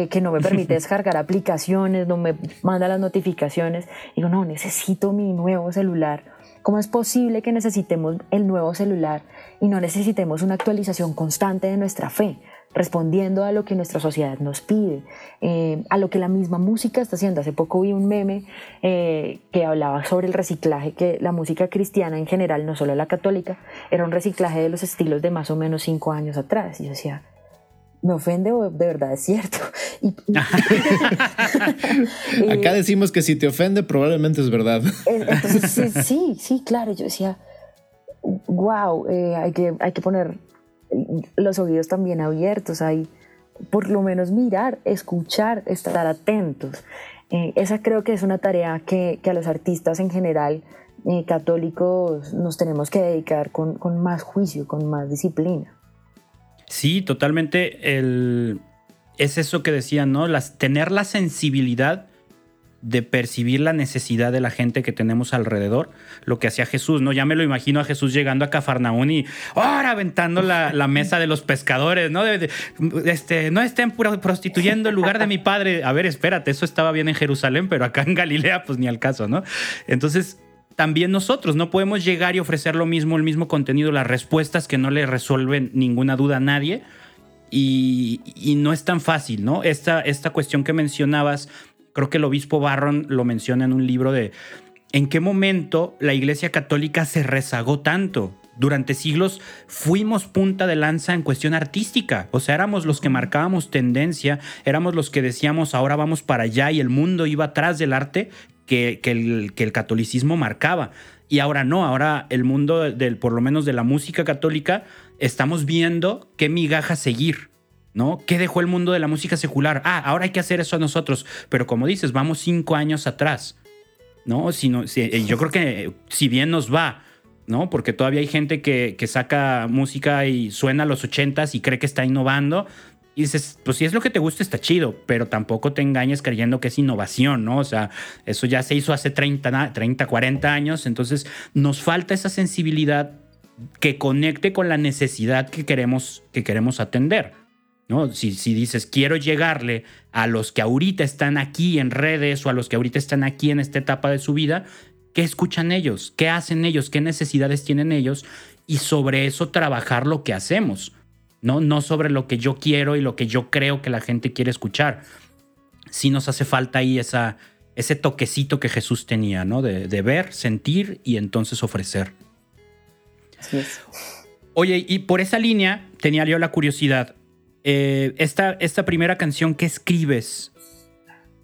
que no me permite <laughs> descargar aplicaciones, no me manda las notificaciones. Digo, no, necesito mi nuevo celular. ¿Cómo es posible que necesitemos el nuevo celular y no necesitemos una actualización constante de nuestra fe? Respondiendo a lo que nuestra sociedad nos pide, eh, a lo que la misma música está haciendo. Hace poco vi un meme eh, que hablaba sobre el reciclaje, que la música cristiana en general, no solo la católica, era un reciclaje de los estilos de más o menos cinco años atrás. Y yo decía, me ofende o de verdad es cierto. <laughs> <laughs> Acá decimos que si te ofende probablemente es verdad. Entonces, sí, sí, claro. Yo decía, wow, eh, hay, que, hay que poner los oídos también abiertos, hay por lo menos mirar, escuchar, estar atentos. Eh, esa creo que es una tarea que, a los artistas en general eh, católicos nos tenemos que dedicar con, más juicio, con más disciplina. Sí, totalmente. El, es eso que decían, ¿no? Las, tener la sensibilidad de percibir la necesidad de la gente que tenemos alrededor, lo que hacía Jesús, ¿no? Ya me lo imagino a Jesús llegando a Cafarnaún y ahora aventando la, mesa de los pescadores, ¿no? este, no estén prostituyendo el lugar de mi padre. A ver, espérate, eso estaba bien en Jerusalén, pero acá en Galilea, pues ni al caso, ¿no? Entonces, también nosotros no podemos llegar y ofrecer lo mismo, el mismo contenido, las respuestas que no le resuelven ninguna duda a nadie. Y, no es tan fácil, ¿no? Esta, esta cuestión que mencionabas Creo que el obispo Barron lo menciona en un libro de en qué momento la Iglesia Católica se rezagó tanto. Durante siglos fuimos punta de lanza en cuestión artística, o sea, éramos los que marcábamos tendencia, éramos los que decíamos ahora vamos para allá y el mundo iba atrás del arte que, el, que el catolicismo marcaba. Y ahora no, ahora el mundo del, por lo menos de la música católica, estamos viendo qué migaja seguir. ¿No? ¿Qué dejó el mundo de la música secular? Ah, ahora hay que hacer eso a nosotros. Pero como dices, vamos cinco años atrás, ¿no? Si eh, yo creo que si bien nos va, ¿no? Porque todavía hay gente que, saca música y suena a los ochentas y cree que está innovando. Y dices, pues si es lo que te gusta está chido, pero tampoco te engañes creyendo que es innovación, ¿no? O sea, eso ya se hizo hace 30, 30 40 años, entonces nos falta esa sensibilidad que conecte con la necesidad que queremos, que queremos atender. ¿No? Si, dices, quiero llegarle a los que ahorita están aquí en redes o a los que ahorita están aquí en esta etapa de su vida, ¿qué escuchan ellos? ¿Qué hacen ellos? ¿Qué necesidades tienen ellos? Y sobre eso trabajar lo que hacemos, ¿no? No sobre lo que yo quiero y lo que yo creo que la gente quiere escuchar. Sí nos hace falta ahí esa, ese toquecito que Jesús tenía, ¿no? De, de ver, sentir y entonces ofrecer. Así es. Oye, y por esa línea tenía yo la curiosidad. Eh, esta, esta primera canción que escribes,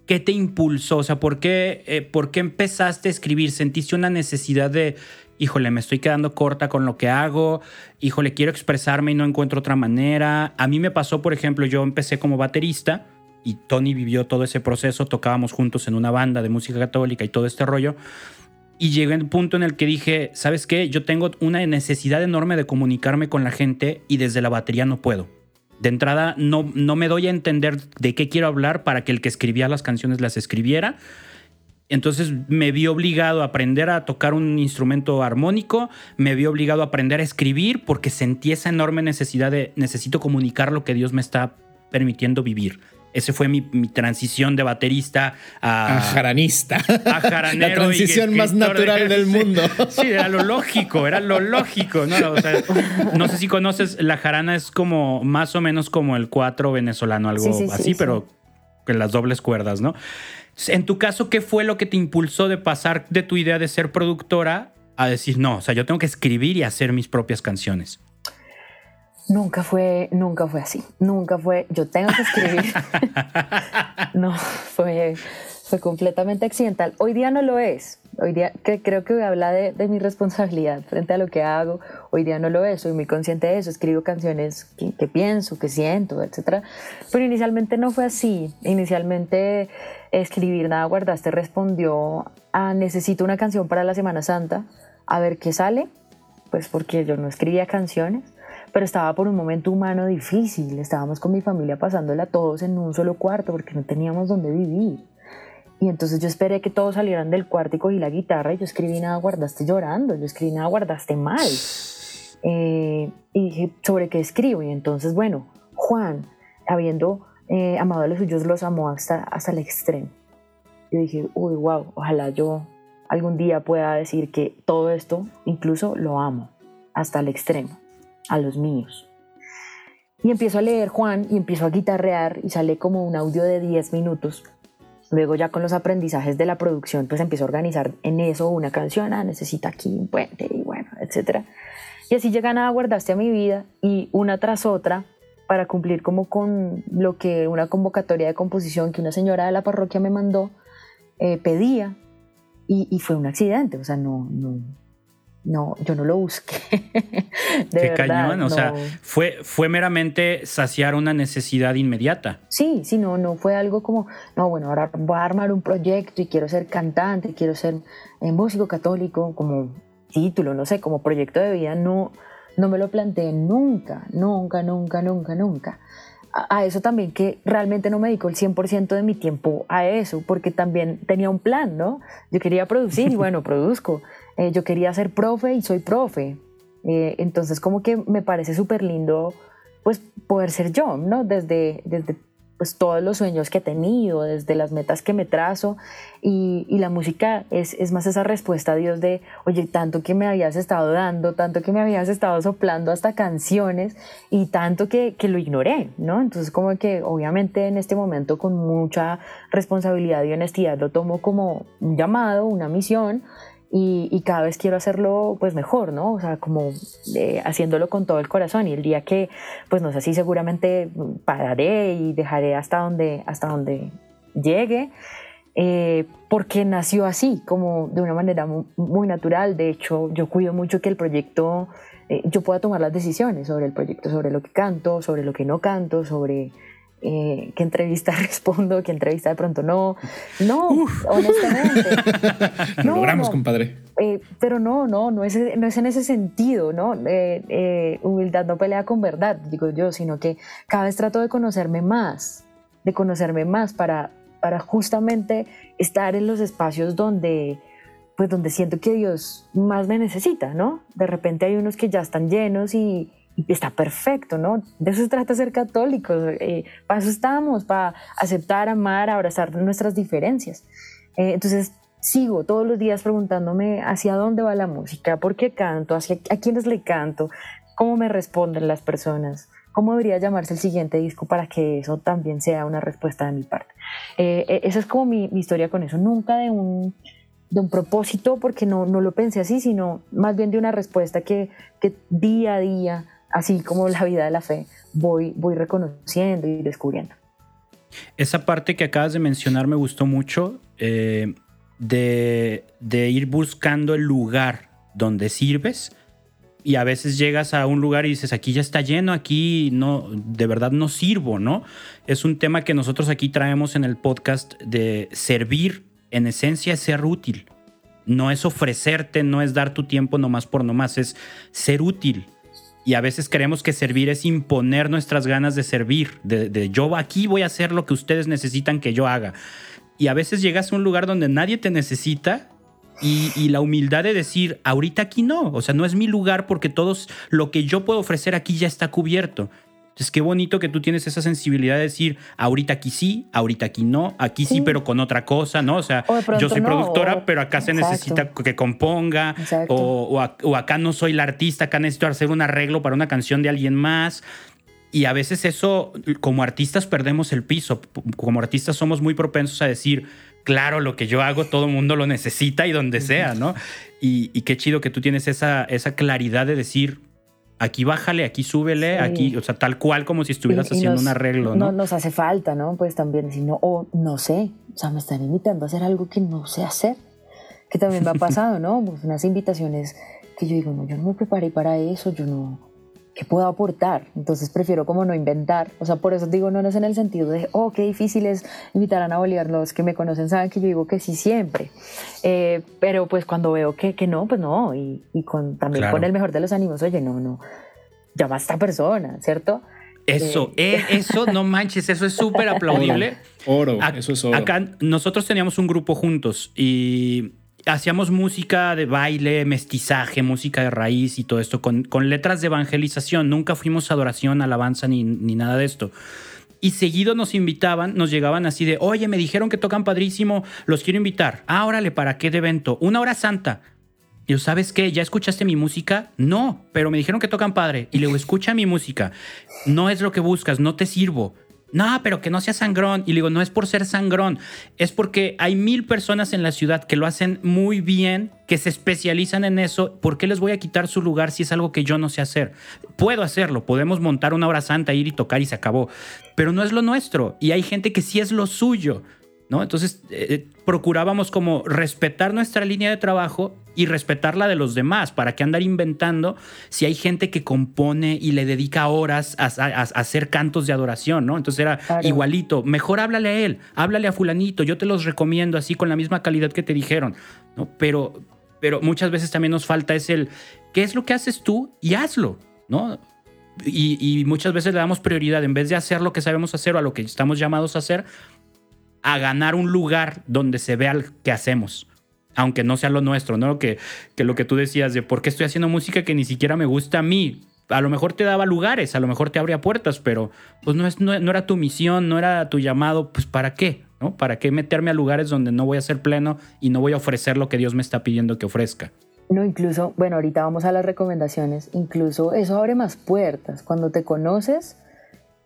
¿qué te impulsó? O sea, ¿por qué, eh, ¿por qué empezaste a escribir? ¿Sentiste una necesidad de, híjole, me estoy quedando corta con lo que hago, híjole, quiero expresarme y no encuentro otra manera? A mí me pasó, por ejemplo, yo empecé como baterista y Tony vivió todo ese proceso, tocábamos juntos en una banda de música católica y todo este rollo. Y llegué al punto en el que dije, ¿sabes qué? Yo tengo una necesidad enorme de comunicarme con la gente y desde la batería no puedo de entrada no, no me doy a entender de qué quiero hablar para que el que escribía las canciones las escribiera. Entonces me vi obligado a aprender a tocar un instrumento armónico, me vi obligado a aprender a escribir porque sentí esa enorme necesidad de necesito comunicar lo que Dios me está permitiendo vivir. Ese fue mi, transición de baterista a, a jaranista. A jaranero. <laughs> La transición más natural del mundo. Sí, era lo lógico, era lo lógico. ¿no? no sé si conoces, la jarana es como más o menos como el cuatro venezolano, algo así, pero en las dobles cuerdas, ¿no? En tu caso, ¿qué fue lo que te impulsó de pasar de tu idea de ser productora a decir, no, o sea, yo tengo que escribir y hacer mis propias canciones? Nunca fue, nunca fue así. Nunca fue, yo tengo que escribir. <laughs> no, fue, fue completamente accidental. Hoy día no lo es. Hoy día que, creo que habla de, de, mi responsabilidad frente a lo que hago. Hoy día no lo es. Soy muy consciente de eso. Escribo canciones que, que pienso, que siento, etc. Pero inicialmente no fue así. Inicialmente escribir nada guardaste respondió a necesito una canción para la Semana Santa. A ver qué sale. Pues porque yo no escribía canciones pero estaba por un momento humano difícil. Estábamos con mi familia pasándola todos en un solo cuarto porque no teníamos dónde vivir. Y entonces yo esperé que todos salieran del cuarto y cogí la guitarra y yo escribí nada guardaste llorando, yo escribí nada guardaste mal. Eh, y dije, ¿sobre qué escribo? Y entonces, bueno, Juan, habiendo eh, amado a los suyos, los amó hasta, hasta el extremo. Yo dije, uy, wow, ojalá yo algún día pueda decir que todo esto incluso lo amo hasta el extremo a los míos. Y empiezo a leer Juan y empiezo a guitarrear y sale como un audio de 10 minutos. Luego ya con los aprendizajes de la producción, pues empiezo a organizar en eso una canción, ah, necesita aquí un puente y bueno, etc. Y así llegan a Guardaste a mi vida y una tras otra para cumplir como con lo que una convocatoria de composición que una señora de la parroquia me mandó, eh, pedía y, fue un accidente, o sea, no, no, yo no lo busqué. <laughs> de Qué cañón, o sea, fue, fue meramente saciar una necesidad inmediata. Sí, sí, no, no fue algo como, no, bueno, ahora voy a armar un proyecto y quiero ser cantante, quiero ser eh, músico católico, como título, no sé, como proyecto de vida, no, no me lo planteé nunca, nunca, nunca, nunca, nunca. A, a eso también que realmente no me dedico el 100% de mi tiempo a eso, porque también tenía un plan, ¿no? Yo quería producir y <laughs> bueno, produzco eh, yo quería ser profe y soy profe. Eh, entonces como que me parece súper lindo pues poder ser yo, ¿no? Desde, desde pues todos los sueños que he tenido, desde las metas que me trazo y, y, la música es, es, más esa respuesta a Dios de, oye, tanto que me habías estado dando, tanto que me habías estado soplando hasta canciones y tanto que, que lo ignoré, ¿no? Entonces como que obviamente en este momento con mucha responsabilidad y honestidad lo tomo como un llamado, una misión y, cada vez quiero hacerlo pues mejor, ¿no? O sea, como eh, haciéndolo con todo el corazón y el día que, pues no sé si seguramente pararé y dejaré hasta donde, hasta donde llegue, eh, porque nació así, como de una manera muy, natural. De hecho, yo cuido mucho que el proyecto, eh, yo pueda tomar las decisiones sobre el proyecto, sobre lo que canto, sobre lo que no canto, sobre eh, qué entrevista <laughs> respondo, qué entrevista de pronto no. No, honestamente. <laughs> Lo logramos, compadre. Eh, pero no, no, no es, no es en ese sentido, ¿no? Eh, humildad no pelea con verdad, digo yo, sino que cada vez trato de conocerme más, de conocerme más para, para justamente estar en los espacios donde pues donde siento que Dios más me necesita, ¿no? De repente hay unos que ya están llenos y está perfecto, ¿no? De eso se trata ser católicos, eh, para eso estamos, para aceptar, amar, abrazar nuestras diferencias. Eh, entonces sigo todos los días preguntándome hacia dónde va la música, por qué canto, hacia, a quiénes le canto, cómo me responden las personas, cómo debería llamarse el siguiente disco para que eso también sea una respuesta de mi parte. Eh, esa es como mi, mi, historia con eso, nunca de un, de un propósito, porque no, no lo pensé así, sino más bien de una respuesta que, que día a día así como la vida de la fe, voy, voy reconociendo y descubriendo. Esa parte que acabas de mencionar me gustó mucho, eh, de, ir buscando el lugar donde sirves y a veces llegas a un lugar y dices, aquí ya está lleno, aquí no, de verdad no sirvo, ¿no? Es un tema que nosotros aquí traemos en el podcast de servir, en esencia es ser útil. No es ofrecerte, no es dar tu tiempo nomás por nomás, es ser útil y a veces creemos que servir es imponer nuestras ganas de servir, de, yo aquí voy a hacer lo que ustedes necesitan que yo haga. Y a veces llegas a un lugar donde nadie te necesita y, la humildad de decir, ahorita aquí no, o sea, no es mi lugar porque todos lo que yo puedo ofrecer aquí ya está cubierto. Entonces, qué bonito que tú tienes esa sensibilidad de decir, ahorita aquí sí, ahorita aquí no, aquí sí, pero con otra cosa, ¿no? O sea, yo soy productora, pero acá se necesita que componga, o, o, acá no soy la artista, acá necesito hacer un arreglo para una canción de alguien más. Y a veces eso, como artistas, perdemos el piso. Como artistas somos muy propensos a decir, claro, lo que yo hago, todo el mundo lo necesita y donde sea, ¿no? Y, y, qué chido que tú tienes esa, esa claridad de decir, aquí bájale, aquí súbele, aquí, o sea, tal cual como si estuvieras haciendo un arreglo, ¿no? Nos hace falta, ¿no? Pues también, si no, o no sé, o sea, me están invitando a hacer algo que no sé hacer, que también me ha <laughs> pasado, ¿no? Pues unas invitaciones que yo digo, no, yo no me preparé para eso, yo no, ¿qué puedo aportar? Entonces prefiero como no inventar, o sea, por eso digo, no, no es en el sentido de, oh, qué difícil es invitar a Ana Bolívar, los que me conocen saben que yo digo que sí siempre, eh, pero pues cuando veo que, que no, pues no, y, y con, también con el mejor de los ánimos, oye, no, no, llama a esta persona, ¿cierto? Eso, eh, eh eso, no manches, eso es súper aplaudible. Oro, eso es oro. Acá nosotros teníamos un grupo juntos y hacíamos música de baile, mestizaje, música de raíz y todo esto, con, con letras de evangelización. Nunca fuimos adoración, alabanza ni, ni nada de esto. Y seguido nos invitaban, nos llegaban así de, oye, me dijeron que tocan padrísimo, los quiero invitar. Ah, órale, ¿para qué de evento? Una hora santa. Y yo, ¿sabes qué? ¿Ya escuchaste mi música? No, pero me dijeron que tocan padre. Y luego, escucha mi música. No es lo que buscas, no te sirvo. No, pero que no sea sangrón. Y le digo, no es por ser sangrón, es porque hay mil personas en la ciudad que lo hacen muy bien, que se especializan en eso. ¿Por qué les voy a quitar su lugar si es algo que yo no sé hacer? Puedo hacerlo, podemos montar una hora santa, ir y tocar y se acabó. Pero no es lo nuestro. Y hay gente que sí es lo suyo. ¿No? Entonces, eh, eh, procurábamos como respetar nuestra línea de trabajo y respetar la de los demás. ¿Para qué andar inventando si hay gente que compone y le dedica horas a, hacer cantos de adoración, ¿no? Entonces era igualito. Mejor háblale a él, háblale a fulanito, yo te los recomiendo así con la misma calidad que te dijeron, ¿no? Pero, pero muchas veces también nos falta es el, ¿qué es lo que haces tú? Y hazlo, ¿no? Y, y, muchas veces le damos prioridad, en vez de hacer lo que sabemos hacer o a lo que estamos llamados a hacer, a ganar un lugar donde se vea lo que hacemos. Aunque no sea lo nuestro, ¿no? Que, que lo que tú decías de por qué estoy haciendo música que ni siquiera me gusta a mí. A lo mejor te daba lugares, a lo mejor te abría puertas, pero pues no, es, no, era tu misión, no era tu llamado, pues ¿para qué? ¿No? ¿Para qué meterme a lugares donde no voy a ser pleno y no voy a ofrecer lo que Dios me está pidiendo que ofrezca? No, incluso, bueno, ahorita vamos a las recomendaciones, incluso eso abre más puertas. Cuando te conoces,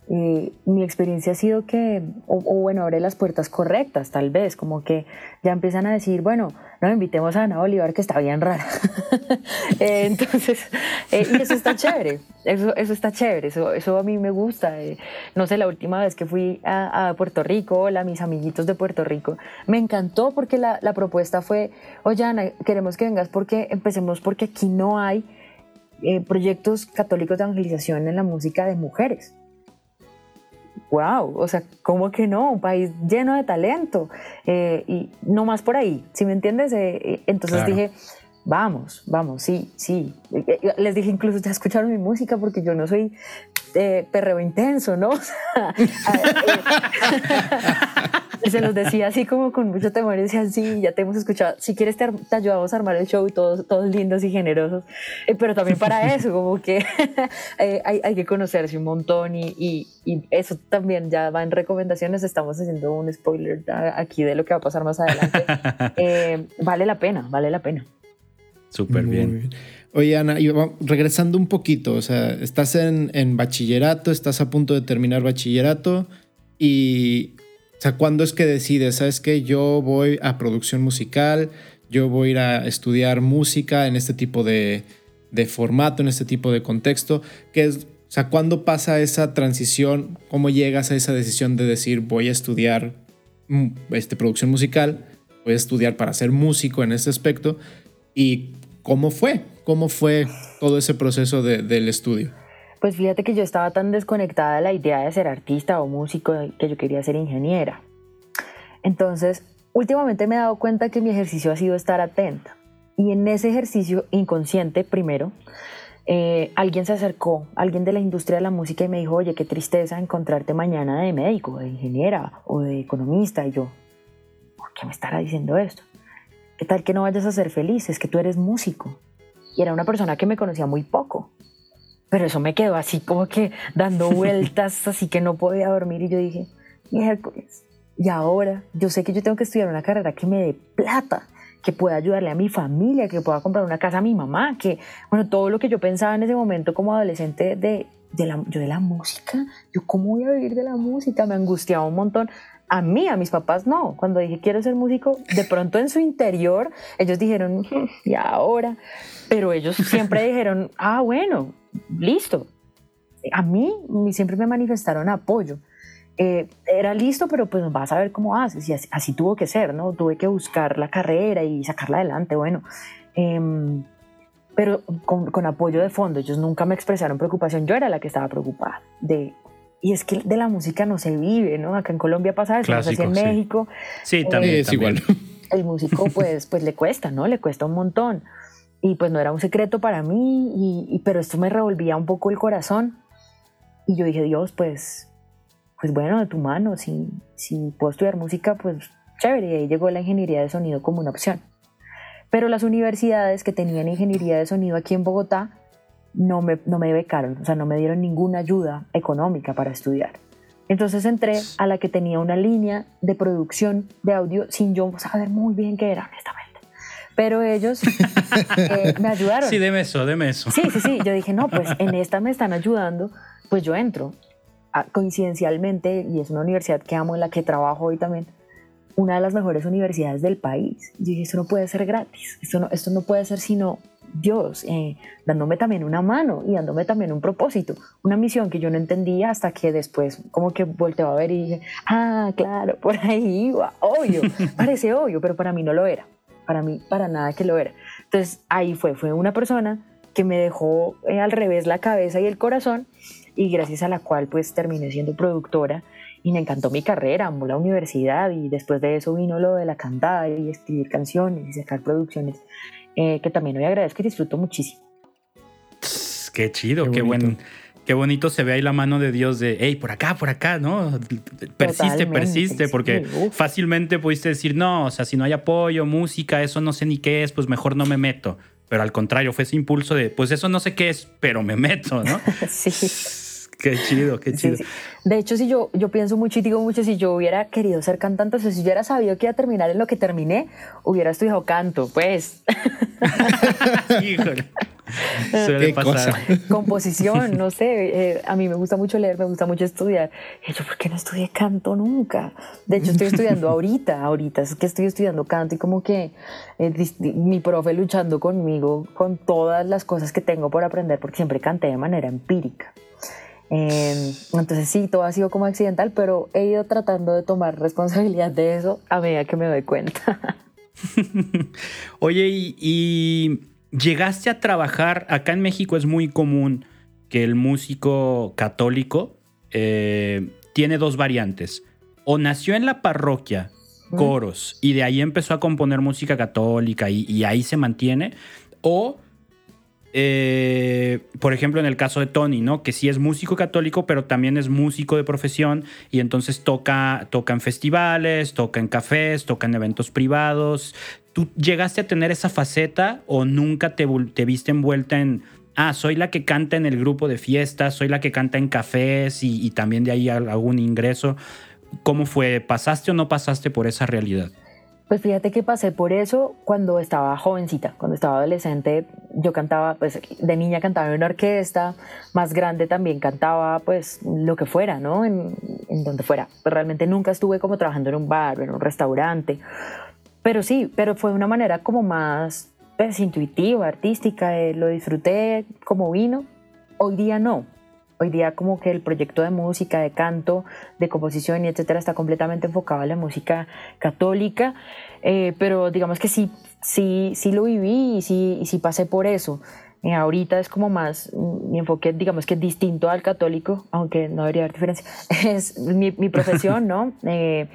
mi experiencia ha sido que, o, bueno, abre las puertas correctas, tal vez, como que ya empiezan a decir, bueno, no invitemos a Ana Bolívar, que está bien rara. <laughs> Eh, entonces, eh, y eso está chévere, eso, eso está chévere, eso, eso a mí me gusta. Eh, no sé, la última vez que fui a, Puerto Rico, hola, mis amiguitos de Puerto Rico, me encantó porque la, la propuesta fue, oye, Ana, queremos que vengas porque empecemos porque aquí no hay proyectos católicos de evangelización en la música de mujeres wow, o sea, ¿cómo que no? Un país lleno de talento. Eh, y no más por ahí, ¿sí me entiendes? Eh, eh, entonces dije, vamos, vamos, sí, sí. Les dije incluso, ya escucharon mi música porque yo no soy perreo intenso, ¿no? <laughs> <laughs> se los decía así como con mucho temor y decían, sí, ya te hemos escuchado, si quieres te, ayudamos a armar el show y todos, todos lindos y generosos, eh, pero también para <laughs> eso, como que eh, hay, hay, que conocerse un montón y, y, eso también ya va en recomendaciones, estamos haciendo un spoiler aquí de lo que va a pasar más adelante. Eh, vale la pena, vale la pena. Súper bien. Oye, Ana, regresando un poquito, o sea, estás en, bachillerato, estás a punto de terminar bachillerato y o sea, ¿cuándo es que decides, sabes que yo voy a producción musical, yo voy a ir a estudiar música en este tipo de, formato, en este tipo de contexto? ¿Qué es, o sea, ¿cuándo pasa esa transición? ¿Cómo llegas a esa decisión de decir voy a estudiar mm, este, producción musical? Voy a estudiar para ser músico en este aspecto. ¿Y cómo fue? ¿Cómo fue todo ese proceso del estudio? Pues fíjate que yo estaba tan desconectada de la idea de ser artista o músico que yo quería ser ingeniera. Entonces, últimamente me he dado cuenta que mi ejercicio ha sido estar atenta. Y en ese ejercicio inconsciente, primero, eh, alguien se acercó, alguien de la industria de la música y me dijo, oye, qué tristeza encontrarte mañana de médico, de ingeniera o de economista. Y yo, ¿por qué me estará diciendo esto? ¿Qué tal que no vayas a ser feliz? Es que tú eres músico. Y era una persona que me conocía muy poco pero eso me quedó así como que dando <laughs> vueltas, así que no podía dormir y yo dije, miércoles, y ahora yo sé que yo tengo que estudiar una carrera que me dé plata, que pueda ayudarle a mi familia, que pueda comprar una casa a mi mamá, que, bueno, todo lo que yo pensaba en ese momento como adolescente de, de la, yo de la música, yo cómo voy a vivir de la música, me angustiaba un montón. A mí, a mis papás no. Cuando dije quiero ser músico, de pronto en su interior ellos dijeron, mm, y ahora, pero ellos siempre <laughs> dijeron, ah, bueno, listo. A mí siempre me manifestaron apoyo. Eh, era listo, pero pues vas a ver cómo haces. Y así, tuvo que ser, ¿no? Tuve que buscar la carrera y sacarla adelante, bueno. Em, pero con, apoyo de fondo. Ellos nunca me expresaron preocupación. Yo era la que estaba preocupada. De, y es que de la música no se vive, ¿no? Acá en Colombia pasa eso, no sé si en México. Sí, también es igual. El músico, <laughs> pues, pues le cuesta, ¿no? Le cuesta un montón y pues no era un secreto para mí, y, pero esto me revolvía un poco el corazón. Y yo dije, Dios, pues, pues bueno, de tu mano, si, si puedo estudiar música, pues chévere. Y ahí llegó la ingeniería de sonido como una opción. Pero las universidades que tenían ingeniería de sonido aquí en Bogotá no me, no me becaron, o sea, no me dieron ninguna ayuda económica para estudiar. Entonces entré a la que tenía una línea de producción de audio sin yo saber muy bien qué era, honestamente. Pero ellos <laughs> eh, me ayudaron. Sí, deme eso, deme eso. Sí, sí, sí. Yo dije, no, pues en esta me están ayudando, pues yo entro. Ah, coincidencialmente, y es una universidad que amo, en la que trabajo hoy también, una de las mejores universidades del país. Yo dije, esto no puede ser gratis, esto no, esto no puede ser sino Dios, eh, dándome también una mano y dándome también un propósito, una misión que yo no entendía hasta que después como que volteaba a ver y dije, ah, claro, <laughs> por ahí iba, obvio, <laughs> parece obvio, pero para mí no lo era para mí para nada que lo era. Entonces ahí fue, fue una persona que me dejó eh, al revés la cabeza y el corazón y gracias a la cual pues terminé siendo productora y me encantó mi carrera, amo la universidad y después de eso vino lo de la cantada y escribir canciones y sacar producciones eh, que también hoy agradezco y disfruto muchísimo. Qué chido, qué, buen, qué bonito se ve ahí la mano de Dios de, hey, por acá, por acá, ¿no? Persiste, persiste, porque fácilmente pudiste decir, no, o sea, si no hay apoyo, música, eso no sé ni qué es, pues mejor no me meto. Pero al contrario, fue ese impulso de, pues eso no sé qué es, pero me meto, ¿no? <laughs> sí. Qué chido, qué chido. De hecho, si yo, yo pienso mucho y digo mucho, si yo hubiera querido ser cantante, o si yo hubiera sabido que iba a terminar en lo que terminé, hubiera estudiado canto, pues. <laughs> Híjole. Suele pasar. Composición, no sé. Eh, a mí me gusta mucho leer, me gusta mucho estudiar. Y yo, ¿por qué no estudié canto nunca? De hecho, estoy estudiando ahorita, ahorita. Es que estoy estudiando canto y como que eh, mi profe luchando conmigo con todas las cosas que tengo por aprender, porque siempre canté de manera empírica. Em, entonces sí, todo ha sido como accidental, pero he ido tratando de tomar responsabilidad de eso a medida que me doy cuenta. <laughs> Oye, y, llegaste a trabajar, acá en México es muy común que el músico católico eh, tiene dos variantes. O nació en la parroquia, coros, y de ahí empezó a componer música católica y, y ahí se mantiene, o eh, por ejemplo, en el caso de Tony, ¿no? Que sí es músico católico, pero también es músico de profesión y entonces toca, toca en festivales, toca en cafés, toca en eventos privados. ¿Tú llegaste a tener esa faceta o nunca te, te viste envuelta en, ah, soy la que canta en el grupo de fiestas, soy la que canta en cafés y también de ahí algún ingreso? ¿Cómo fue? ¿Pasaste o no pasaste por esa realidad? Pues fíjate que pasé por eso cuando estaba jovencita, cuando estaba adolescente, yo cantaba, pues de niña cantaba en una orquesta, más grande también cantaba pues lo que fuera, ¿no? En, donde fuera. Pues realmente nunca estuve como trabajando en un bar en un restaurante, pero sí, pero fue de una manera como más pues, intuitiva, artística, eh, lo disfruté como vino. Hoy día no, Hoy día como que el proyecto de música, de canto, de composición y etcétera está completamente enfocado a la música católica, eh, pero digamos que sí, sí, sí lo viví y sí, sí pasé por eso. Eh, ahorita es como más, mi enfoque digamos que es distinto al católico, aunque no debería haber diferencia, <laughs> es mi, mi profesión, ¿no? Eh,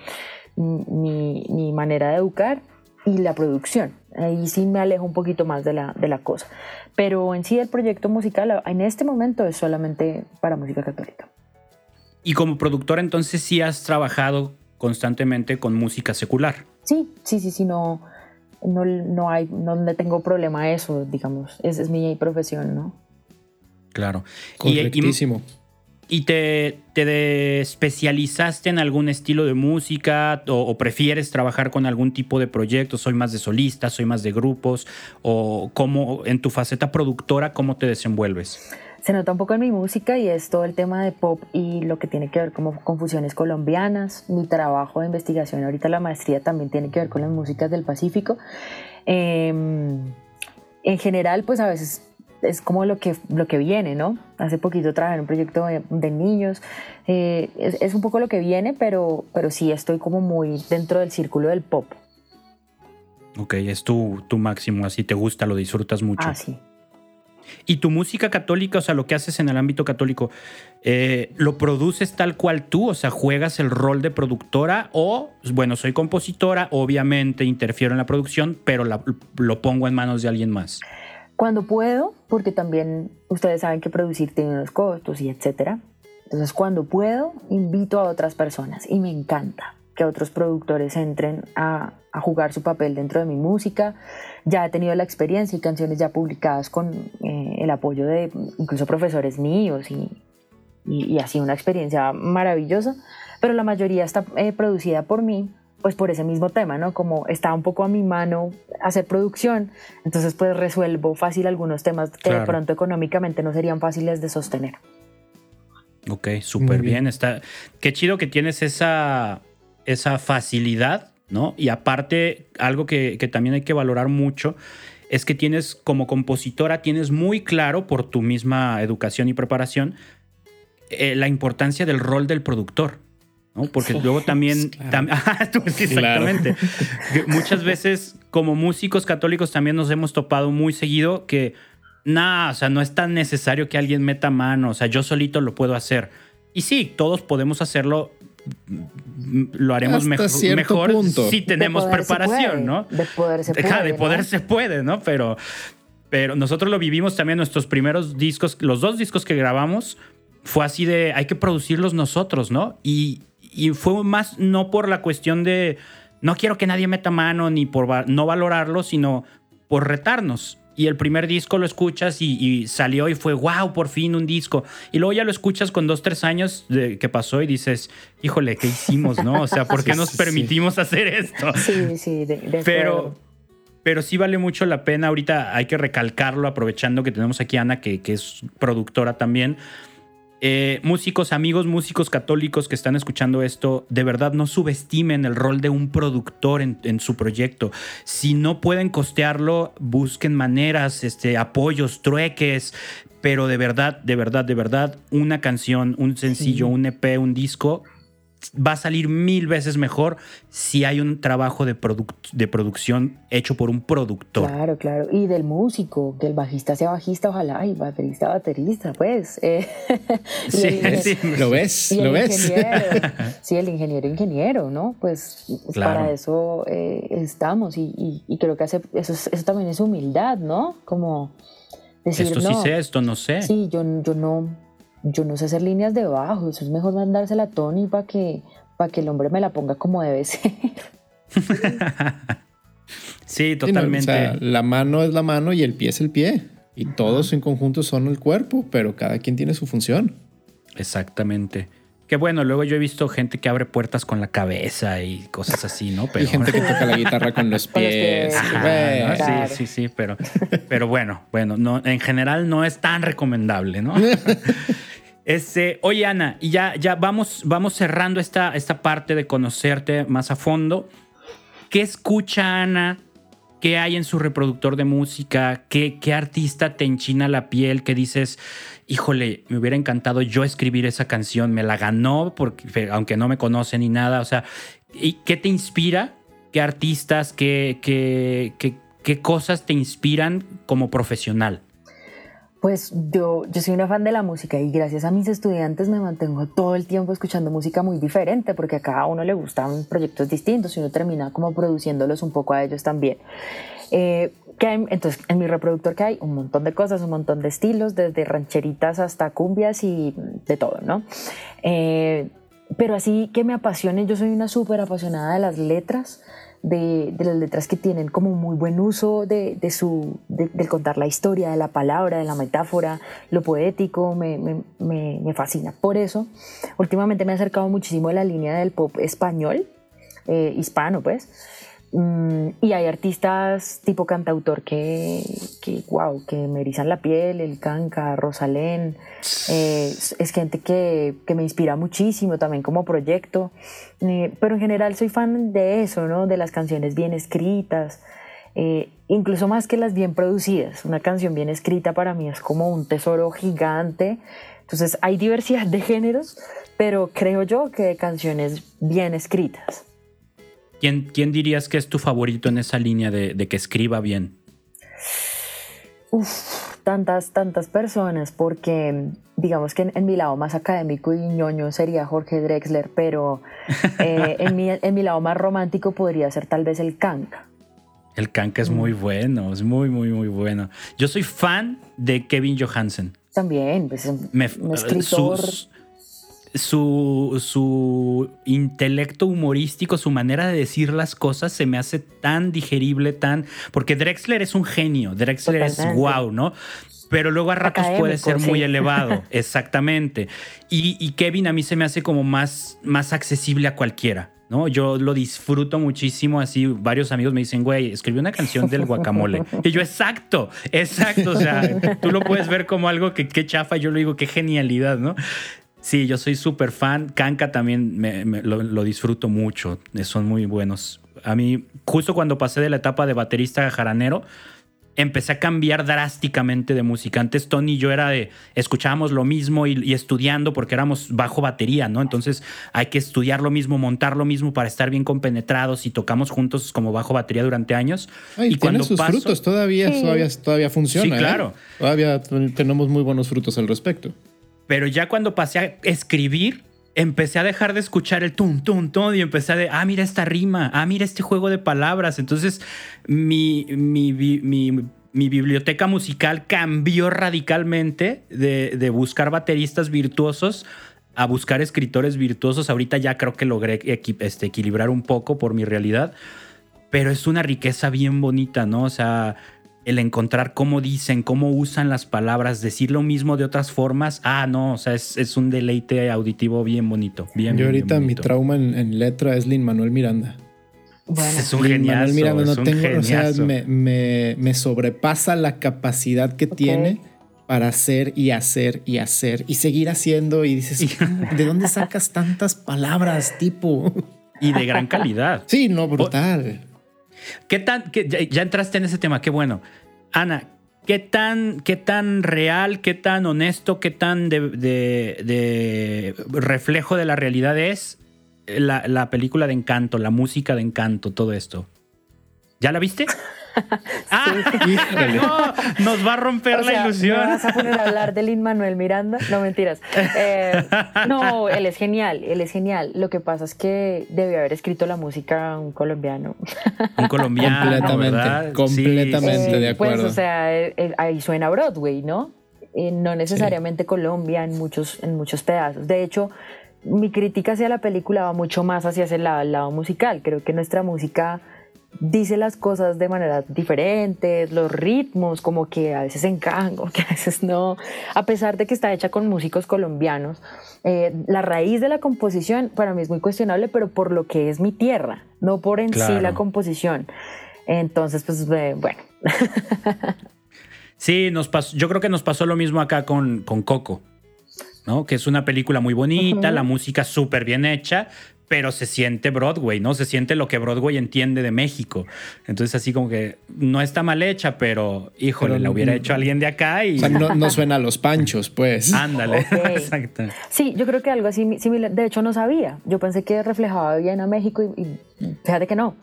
mi, mi manera de educar y la producción. Ahí sí me alejo un poquito más de la, de la cosa. Pero en sí el proyecto musical en este momento es solamente para música católica. Y como productora entonces sí has trabajado constantemente con música secular. Sí, sí, sí, sí, no, no, no hay, no tengo problema eso, digamos, esa es mi profesión, ¿no? Claro. Correctísimo. ¿Y, te, te, especializaste en algún estilo de música o, prefieres trabajar con algún tipo de proyecto? ¿Soy más de solistas, soy más de grupos? ¿O cómo, en tu faceta productora, cómo te desenvuelves? Se nota un poco en mi música y es todo el tema de pop y lo que tiene que ver como con fusiones colombianas. Mi trabajo de investigación, ahorita la maestría también tiene que ver con las músicas del Pacífico. Em, en general, pues a veces es como lo que, lo que viene, ¿no? Hace poquito trabajé en un proyecto de, niños, eh, es, un poco lo que viene, pero, pero sí estoy como muy dentro del círculo del pop. Ok, es tu, tu máximo, así te gusta, lo disfrutas mucho. Ah, sí. Y tu música católica, o sea, lo que haces en el ámbito católico, eh, ¿lo produces tal cual tú? O sea, ¿juegas el rol de productora o, bueno, soy compositora, obviamente interfiero en la producción, pero lo pongo en manos de alguien más? Cuando puedo, porque también ustedes saben que producir tiene unos costos y etcétera. Entonces, cuando puedo, invito a otras personas y me encanta que otros productores entren a, jugar su papel dentro de mi música. Ya he tenido la experiencia y canciones ya publicadas con eh, el apoyo de incluso profesores míos y, y, ha sido una experiencia maravillosa, pero la mayoría está eh, producida por mí pues por ese mismo tema, ¿no? Como está un poco a mi mano hacer producción, entonces pues resuelvo fácil algunos temas que de pronto económicamente no serían fáciles de sostener. Ok, súper bien. Está, qué chido que tienes esa, esa facilidad, ¿no? Y aparte, algo que, también hay que valorar mucho es que tienes como compositora, tienes muy claro por tu misma educación y preparación eh, la importancia del rol del productor. Porque luego también, exactamente. Muchas veces como músicos católicos también nos hemos topado muy seguido que, nada, o sea, no es tan necesario que alguien meta mano, o sea, yo solito lo puedo hacer. Y sí, todos podemos hacerlo, lo haremos mejor, mejor si tenemos preparación, ¿no? De poder se puede. de poder se puede, ¿no? Pero, pero nosotros lo vivimos también nuestros primeros discos, los dos discos que grabamos, fue así de hay que producirlos nosotros, ¿no? Y, y fue más no por la cuestión de no quiero que nadie meta mano ni por no valorarlo, sino por retarnos. Y el primer disco lo escuchas y, salió y fue, wow, por fin un disco. Y luego ya lo escuchas con dos, tres años de, que pasó y dices, híjole, ¿qué hicimos, no? O sea, ¿por <laughs> qué nos permitimos hacer esto? <laughs> Sí, sí, de, pero, pero sí vale mucho la pena. Ahorita hay que recalcarlo, aprovechando que tenemos aquí a Ana, que, que es productora también eh, músicos, amigos, músicos católicos que están escuchando esto, de verdad no subestimen el rol de un productor en, su proyecto. Si no pueden costearlo, busquen maneras, este, apoyos, trueques, pero de verdad, de verdad, de verdad, una canción, un sencillo, un EP, un disco va a salir mil veces mejor si hay un trabajo de, de producción hecho por un productor. Claro, claro. Y del músico, que el bajista sea bajista, ojalá, y baterista, baterista, pues. <laughs> Eh, sí, sí, lo ves, lo ves. <laughs> sí, el ingeniero, ingeniero, ¿no? Pues, pues para eso eh, estamos y, creo que hace, eso, eso también es humildad, ¿no? Como decir, esto sí sé, esto no sé. Sí, yo, yo no yo no sé hacer líneas de bajo, eso es mejor mandársela a Tony para que, para que el hombre me la ponga como debe ser. <laughs> sí, totalmente. la mano es la mano y el pie es el pie. Y todos en conjunto son el cuerpo, pero cada quien tiene su función. Exactamente. Que bueno, luego yo he visto gente que abre puertas con la cabeza y cosas así, ¿no? Pero... Y gente que toca la <laughs> guitarra con los pies. Sí, sí, sí, pero, pero bueno, bueno, no, en general no es tan recomendable, ¿no? <laughs> Este, oye, Ana, y ya, ya vamos, vamos cerrando esta, esta parte de conocerte más a fondo. ¿Qué escucha Ana? ¿Qué hay en su reproductor de música? ¿Qué, qué artista te enchina la piel? Que dices, híjole, me hubiera encantado yo escribir esa canción, me la ganó, porque, aunque no me conoce ni nada, o sea, ¿y qué te inspira? ¿Qué artistas, qué, cosas te inspiran como profesional? Pues yo, yo soy una fan de la música y gracias a mis estudiantes me mantengo todo el tiempo escuchando música muy diferente porque a cada uno le gustan proyectos distintos y uno termina como produciéndolos un poco a ellos también. Eh, entonces, en mi reproductor que hay un montón de cosas, un montón de estilos, desde rancheritas hasta cumbias y de todo, ¿no? Eh, pero así que me apasione, yo soy una súper apasionada de las letras, de, las letras que tienen como muy buen uso de, su, del contar la historia, de la palabra, de la metáfora, lo poético, me, me, fascina. Por eso, últimamente me he acercado muchísimo a la línea del pop español, eh, hispano pues, Mm, y hay artistas tipo cantautor que, que, wow, que me erizan la piel, el Canca, Rosalén. Eh, es, gente que, que, me inspira muchísimo también como proyecto. Eh, pero en general soy fan de eso, ¿no? De las canciones bien escritas. Eh, incluso más que las bien producidas. Una canción bien escrita para mí es como un tesoro gigante. Entonces hay diversidad de géneros, pero creo yo que de canciones bien escritas. ¿Quién, dirías que es tu favorito en esa línea de, que escriba bien? Uf, tantas, tantas personas, porque digamos que en, mi lado más académico y ñoño sería Jorge Drexler, pero <laughs> eh, en, mi, en mi lado más romántico podría ser tal vez el Kanka. El Kanka es muy mm. bueno, es muy, muy, muy bueno. Yo soy fan de Kevin Johansen. También, pues, un escritor su, su intelecto humorístico, su manera de decir las cosas se me hace tan digerible, tan... Porque Drexler es un genio, Drexler es wow, ¿no? Pero luego a ratos puede ser muy <laughs> elevado, exactamente. Y, Kevin a mí se me hace como más, más accesible a cualquiera. ¿no? Yo lo disfruto muchísimo, así varios amigos me dicen, güey, escribí una canción del guacamole. <laughs> Y yo, exacto, exacto, o sea, tú lo puedes ver como algo que, que chafa, yo lo digo, qué genialidad, ¿no? Sí, yo soy súper fan. Kanka también lo, disfruto mucho. Son muy buenos. A mí, justo cuando pasé de la etapa de baterista a jaranero, empecé a cambiar drásticamente de música. Antes Tony y yo era de, escuchábamos lo mismo y, estudiando porque éramos bajo batería, ¿no? Entonces hay que estudiar lo mismo, montar lo mismo para estar bien compenetrados y tocamos juntos como bajo batería durante años. y cuando sus frutos, todavía, todavía, todavía funciona. Sí, ¿eh? claro. Todavía tenemos muy buenos frutos al respecto. Pero ya cuando pasé a escribir, empecé a dejar de escuchar el tum, y empecé a de, ah, mira esta rima, ah, mira este juego de palabras. Entonces mi, mi, biblioteca musical cambió radicalmente de, buscar bateristas virtuosos a buscar escritores virtuosos. Ahorita ya creo que logré este, equilibrar un poco por mi realidad, pero es una riqueza bien bonita, ¿no? O sea, el encontrar cómo dicen, cómo usan las palabras, decir lo mismo de otras formas. Ah, no, o sea, es, un deleite auditivo bien bonito. Bien, Yo ahorita mi trauma en, letra es Lin Manuel Miranda. Bueno, es un genial. Miranda no tengo, o sea, me, sobrepasa la capacidad que tiene para hacer y hacer y hacer y seguir haciendo y dices, <laughs> ¿de dónde sacas tantas palabras, tipo? Y de gran calidad. Sí, no, brutal. ¿Qué tan, ya, entraste en ese tema, qué bueno. Ana, ¿qué tan, qué tan real, qué tan honesto, qué tan de, reflejo de la realidad es la, la película de Encanto, la música de Encanto, todo esto? ¿Ya la viste? <laughs> <laughs> ah, no, nos va a romper la ilusión. vas a poner a hablar de Lin Manuel Miranda? No, mentiras. Eh, no, él es genial, él es genial. Lo que pasa es que debió haber escrito la música un colombiano. Un colombiano. completamente, completamente de acuerdo. Pues, o sea, eh, ahí suena Broadway, ¿no? no necesariamente Colombia en muchos, en muchos pedazos. De hecho, mi crítica hacia la película va mucho más hacia ese lado musical. Creo que nuestra música dice las cosas de manera diferentes, los ritmos como que a veces encajan, como que a veces no, a pesar de que está hecha con músicos colombianos. Eh, la raíz de la composición para mí es muy cuestionable, pero por lo que es mi tierra, no por en sí la composición. Entonces, pues bueno. <laughs> sí, nos pasó, yo creo que nos pasó lo mismo acá con, con Coco. ¿no? Que es una película muy bonita, la música súper bien hecha, pero se siente Broadway, ¿no? Se siente lo que Broadway entiende de México. Entonces, así como que no está mal hecha, pero híjole, la hubiera hecho alguien de acá y. O sea, no, suena a los panchos, pues. <laughs> Ándale, exacto. Sí, yo creo que algo así similar. De hecho, no sabía. Yo pensé que reflejaba bien a México y, fíjate que no.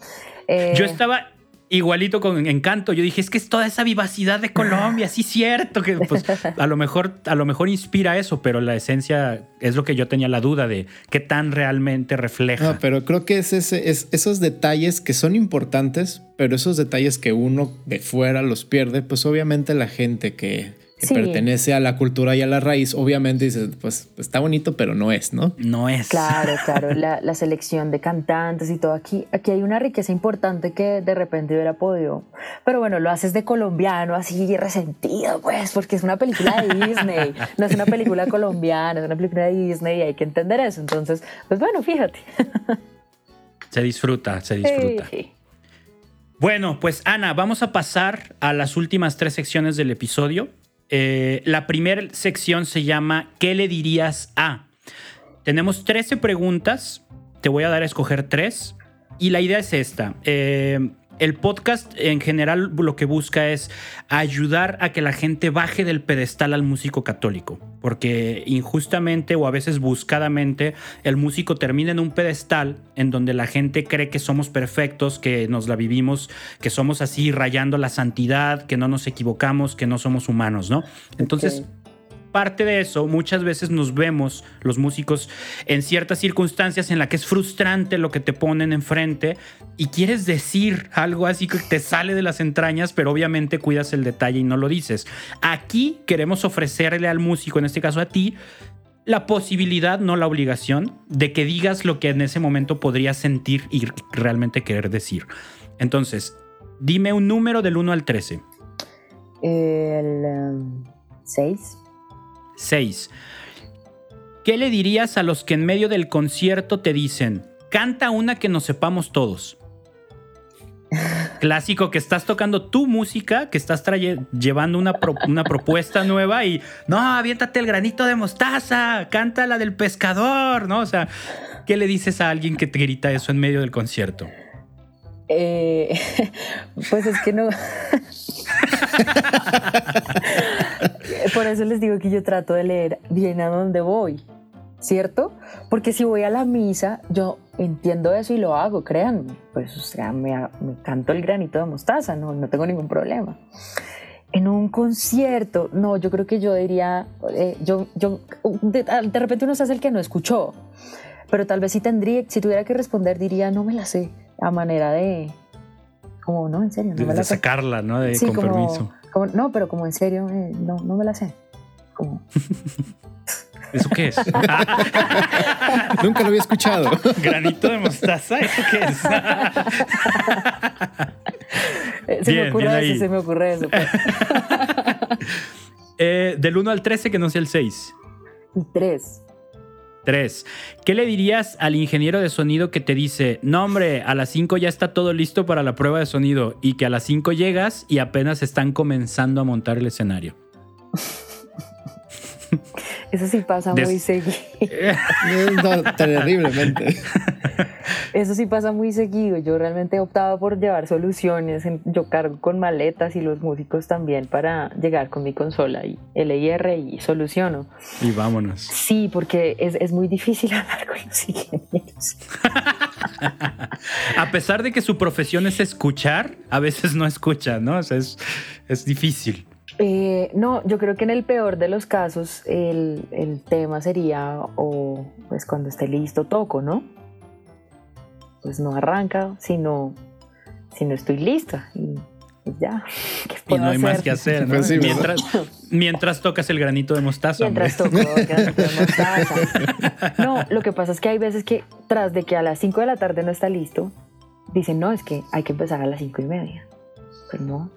yo eh, estaba igualito con Encanto. Yo dije, es que es toda esa vivacidad de Colombia, sí cierto, que pues <laughs> a lo mejor, a lo mejor inspira eso, pero la esencia es lo que yo tenía la duda de qué tan realmente refleja. No, pero creo que es, ese, es esos detalles que son importantes, pero esos detalles que uno de fuera los pierde, pues obviamente la gente que, pertenece a la cultura y a la raíz, obviamente dices, pues está bonito, pero no es, ¿no? No es. Claro, <laughs> claro, la, la, selección de cantantes y todo aquí, aquí hay una riqueza importante que de repente hubiera podido, pero bueno, lo haces de colombiano, así resentido, pues, porque es una película de Disney, no es una película <laughs> colombiana, es una película de Disney y hay que entender eso, entonces, pues bueno, fíjate. <laughs> Se disfruta, se disfruta. Bueno, pues Ana, vamos a pasar a las últimas tres secciones del episodio. Eh, la primera sección se llama ¿Qué le dirías a? Tenemos 13 preguntas, te voy a dar a escoger tres y la idea es esta. Eh, el podcast en general lo que busca es ayudar a que la gente baje del pedestal al músico católico, porque injustamente o a veces buscadamente el músico termina en un pedestal en donde la gente cree que somos perfectos, que nos la vivimos, que somos así rayando la santidad, que no nos equivocamos, que no somos humanos, ¿no? Entonces parte de eso, muchas veces nos vemos los músicos en ciertas circunstancias en las que es frustrante lo que te ponen enfrente y quieres decir algo así que te sale de las entrañas, pero obviamente cuidas el detalle y no lo dices. Aquí queremos ofrecerle al músico, en este caso a ti, la posibilidad, no la obligación, de que digas lo que en ese momento podrías sentir y realmente querer decir. Entonces, dime un número del 1 al 13. El 6. Um, 6. ¿Qué le dirías a los que en medio del concierto te dicen, canta una que nos sepamos todos? Clásico que estás tocando tu música, que estás llevando una, una, propuesta nueva y no, aviéntate el granito de mostaza, canta la del pescador, ¿no? O sea, ¿qué le dices a alguien que te grita eso en medio del concierto? Eh, <laughs> pues es que no. <laughs> Por eso les digo que yo trato de leer bien a dónde voy, ¿cierto? Porque si voy a la misa, yo entiendo eso y lo hago, créanme. Pues, o sea, me, canto el granito de mostaza, no, no tengo ningún problema. En un concierto, no, yo creo que yo diría, eh, yo, yo, de, de, repente uno se hace el que no escuchó, pero tal vez si tendría, si tuviera que responder, diría, no me la sé, a manera de, como, no, en serio, no de, me la sacarla, ¿no? De compromiso no, pero como en serio, eh, no, no me la sé. Como... <laughs> ¿Eso qué es? <laughs> Nunca lo había escuchado. <laughs> Granito de mostaza, ¿eso qué es? Eh, se me ocurre eso, se me ocurre eso. Pues. Eh, del 1 al 13, que no sea el 6. 3. 3. ¿Qué le dirías al ingeniero de sonido que te dice, no hombre, a las 5 ya está todo listo para la prueba de sonido y que a las 5 llegas y apenas están comenzando a montar el escenario? <laughs> <laughs> Eso sí pasa muy seguido. no, terriblemente. <laughs> Eso sí pasa muy seguido. Yo realmente he optado por llevar soluciones. Yo cargo con maletas y los músicos también para llegar con mi consola y LIR y soluciono. Y vámonos. Sí, porque es, es muy difícil <laughs> hablar con los ingenieros. a pesar de que su profesión es escuchar, a veces no escucha, ¿no? O sea, es, es difícil. Eh, no, yo creo que en el peor de los casos el, el, tema sería o pues cuando esté listo toco, ¿no? Pues no arranca, sino, si no estoy lista y pues ya. <laughs> y no hay más que hacer, ¿no? <laughs> Pues mientras, mientras, tocas el granito de mostaza. Mientras toco el granito de mostaza. No, lo que pasa es que hay veces que tras de que a las 5 de la tarde no está listo, dicen, no, es que hay que empezar a las 5 y media. Pues no,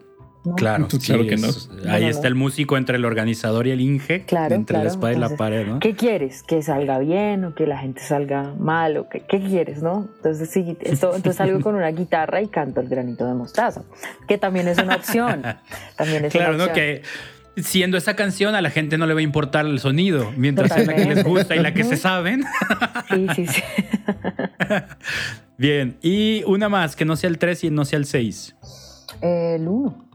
Claro, claro que no. Ahí está el músico entre el organizador y el Inge, claro, entre la espada y la pared, ¿no? ¿Qué quieres? ¿Que salga bien o que la gente salga mal? O qué, quieres, no? Entonces, sí, esto, entonces salgo con una guitarra y canto el granito de mostaza, que también es una opción. También es claro, una ¿no? Que siendo esa canción a la gente no le va a importar el sonido, mientras sea la que les gusta y la que se saben. Sí, sí, sí. <laughs> Bien, y una más, que no sea el 3 y no sea el 6. El 1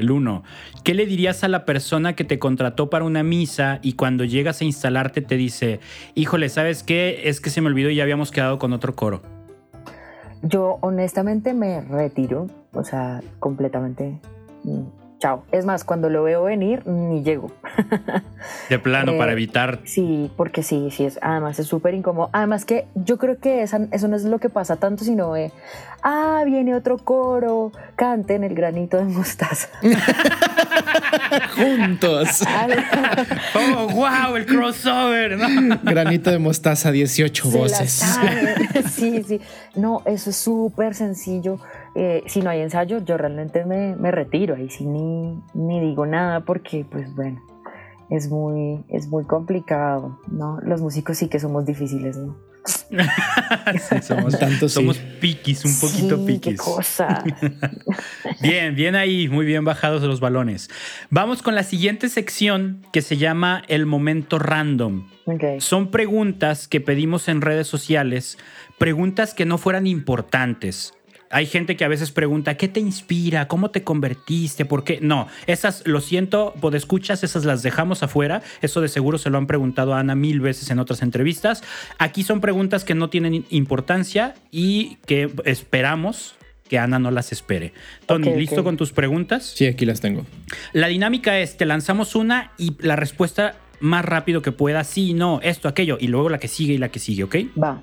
el uno. ¿Qué le dirías a la persona que te contrató para una misa y cuando llegas a instalarte te dice, híjole, ¿sabes qué? Es que se me olvidó y ya habíamos quedado con otro coro. Yo honestamente me retiro, o sea, completamente chao. Es más, cuando lo veo venir, ni llego. <laughs> De plano, Eh, para evitar. Sí, porque sí, sí, es, además es súper incómodo. Además que yo creo que esa- eso no es lo que pasa tanto, sino de, ah, viene otro coro, canten el granito de mostaza. <laughs> Juntos. <laughs> ¡Oh, wow! El crossover. ¿no? Granito de mostaza, 18 Se la voces. Sí, sí. No, eso es súper sencillo. Eh, si no hay ensayo, yo realmente me, me retiro. Ahí sí ni, ni digo nada porque, pues bueno, es muy, es muy complicado, ¿no? Los músicos sí que somos difíciles, ¿no? <laughs> Sí, somos, <laughs> Tanto sí. somos piquis, un poquito sí, qué piquis. cosa. <laughs> Bien, bien ahí, muy bien bajados los balones. Vamos con la siguiente sección que se llama el momento random. Ok. Son preguntas que pedimos en redes sociales, preguntas que no fueran importantes. Hay gente que a veces pregunta, ¿qué te inspira? ¿Cómo te convertiste? ¿Por qué? No, esas, lo siento, escuchas, esas las dejamos afuera. Eso de seguro se lo han preguntado a Ana mil veces en otras entrevistas. Aquí son preguntas que no tienen importancia y que esperamos que Ana no las espere. Tony. ¿listo con tus preguntas? Sí, aquí las tengo. La dinámica es, te lanzamos una y la respuesta más rápido que pueda, sí, no, esto, aquello, y luego la que sigue y la que sigue, ¿ok? Va.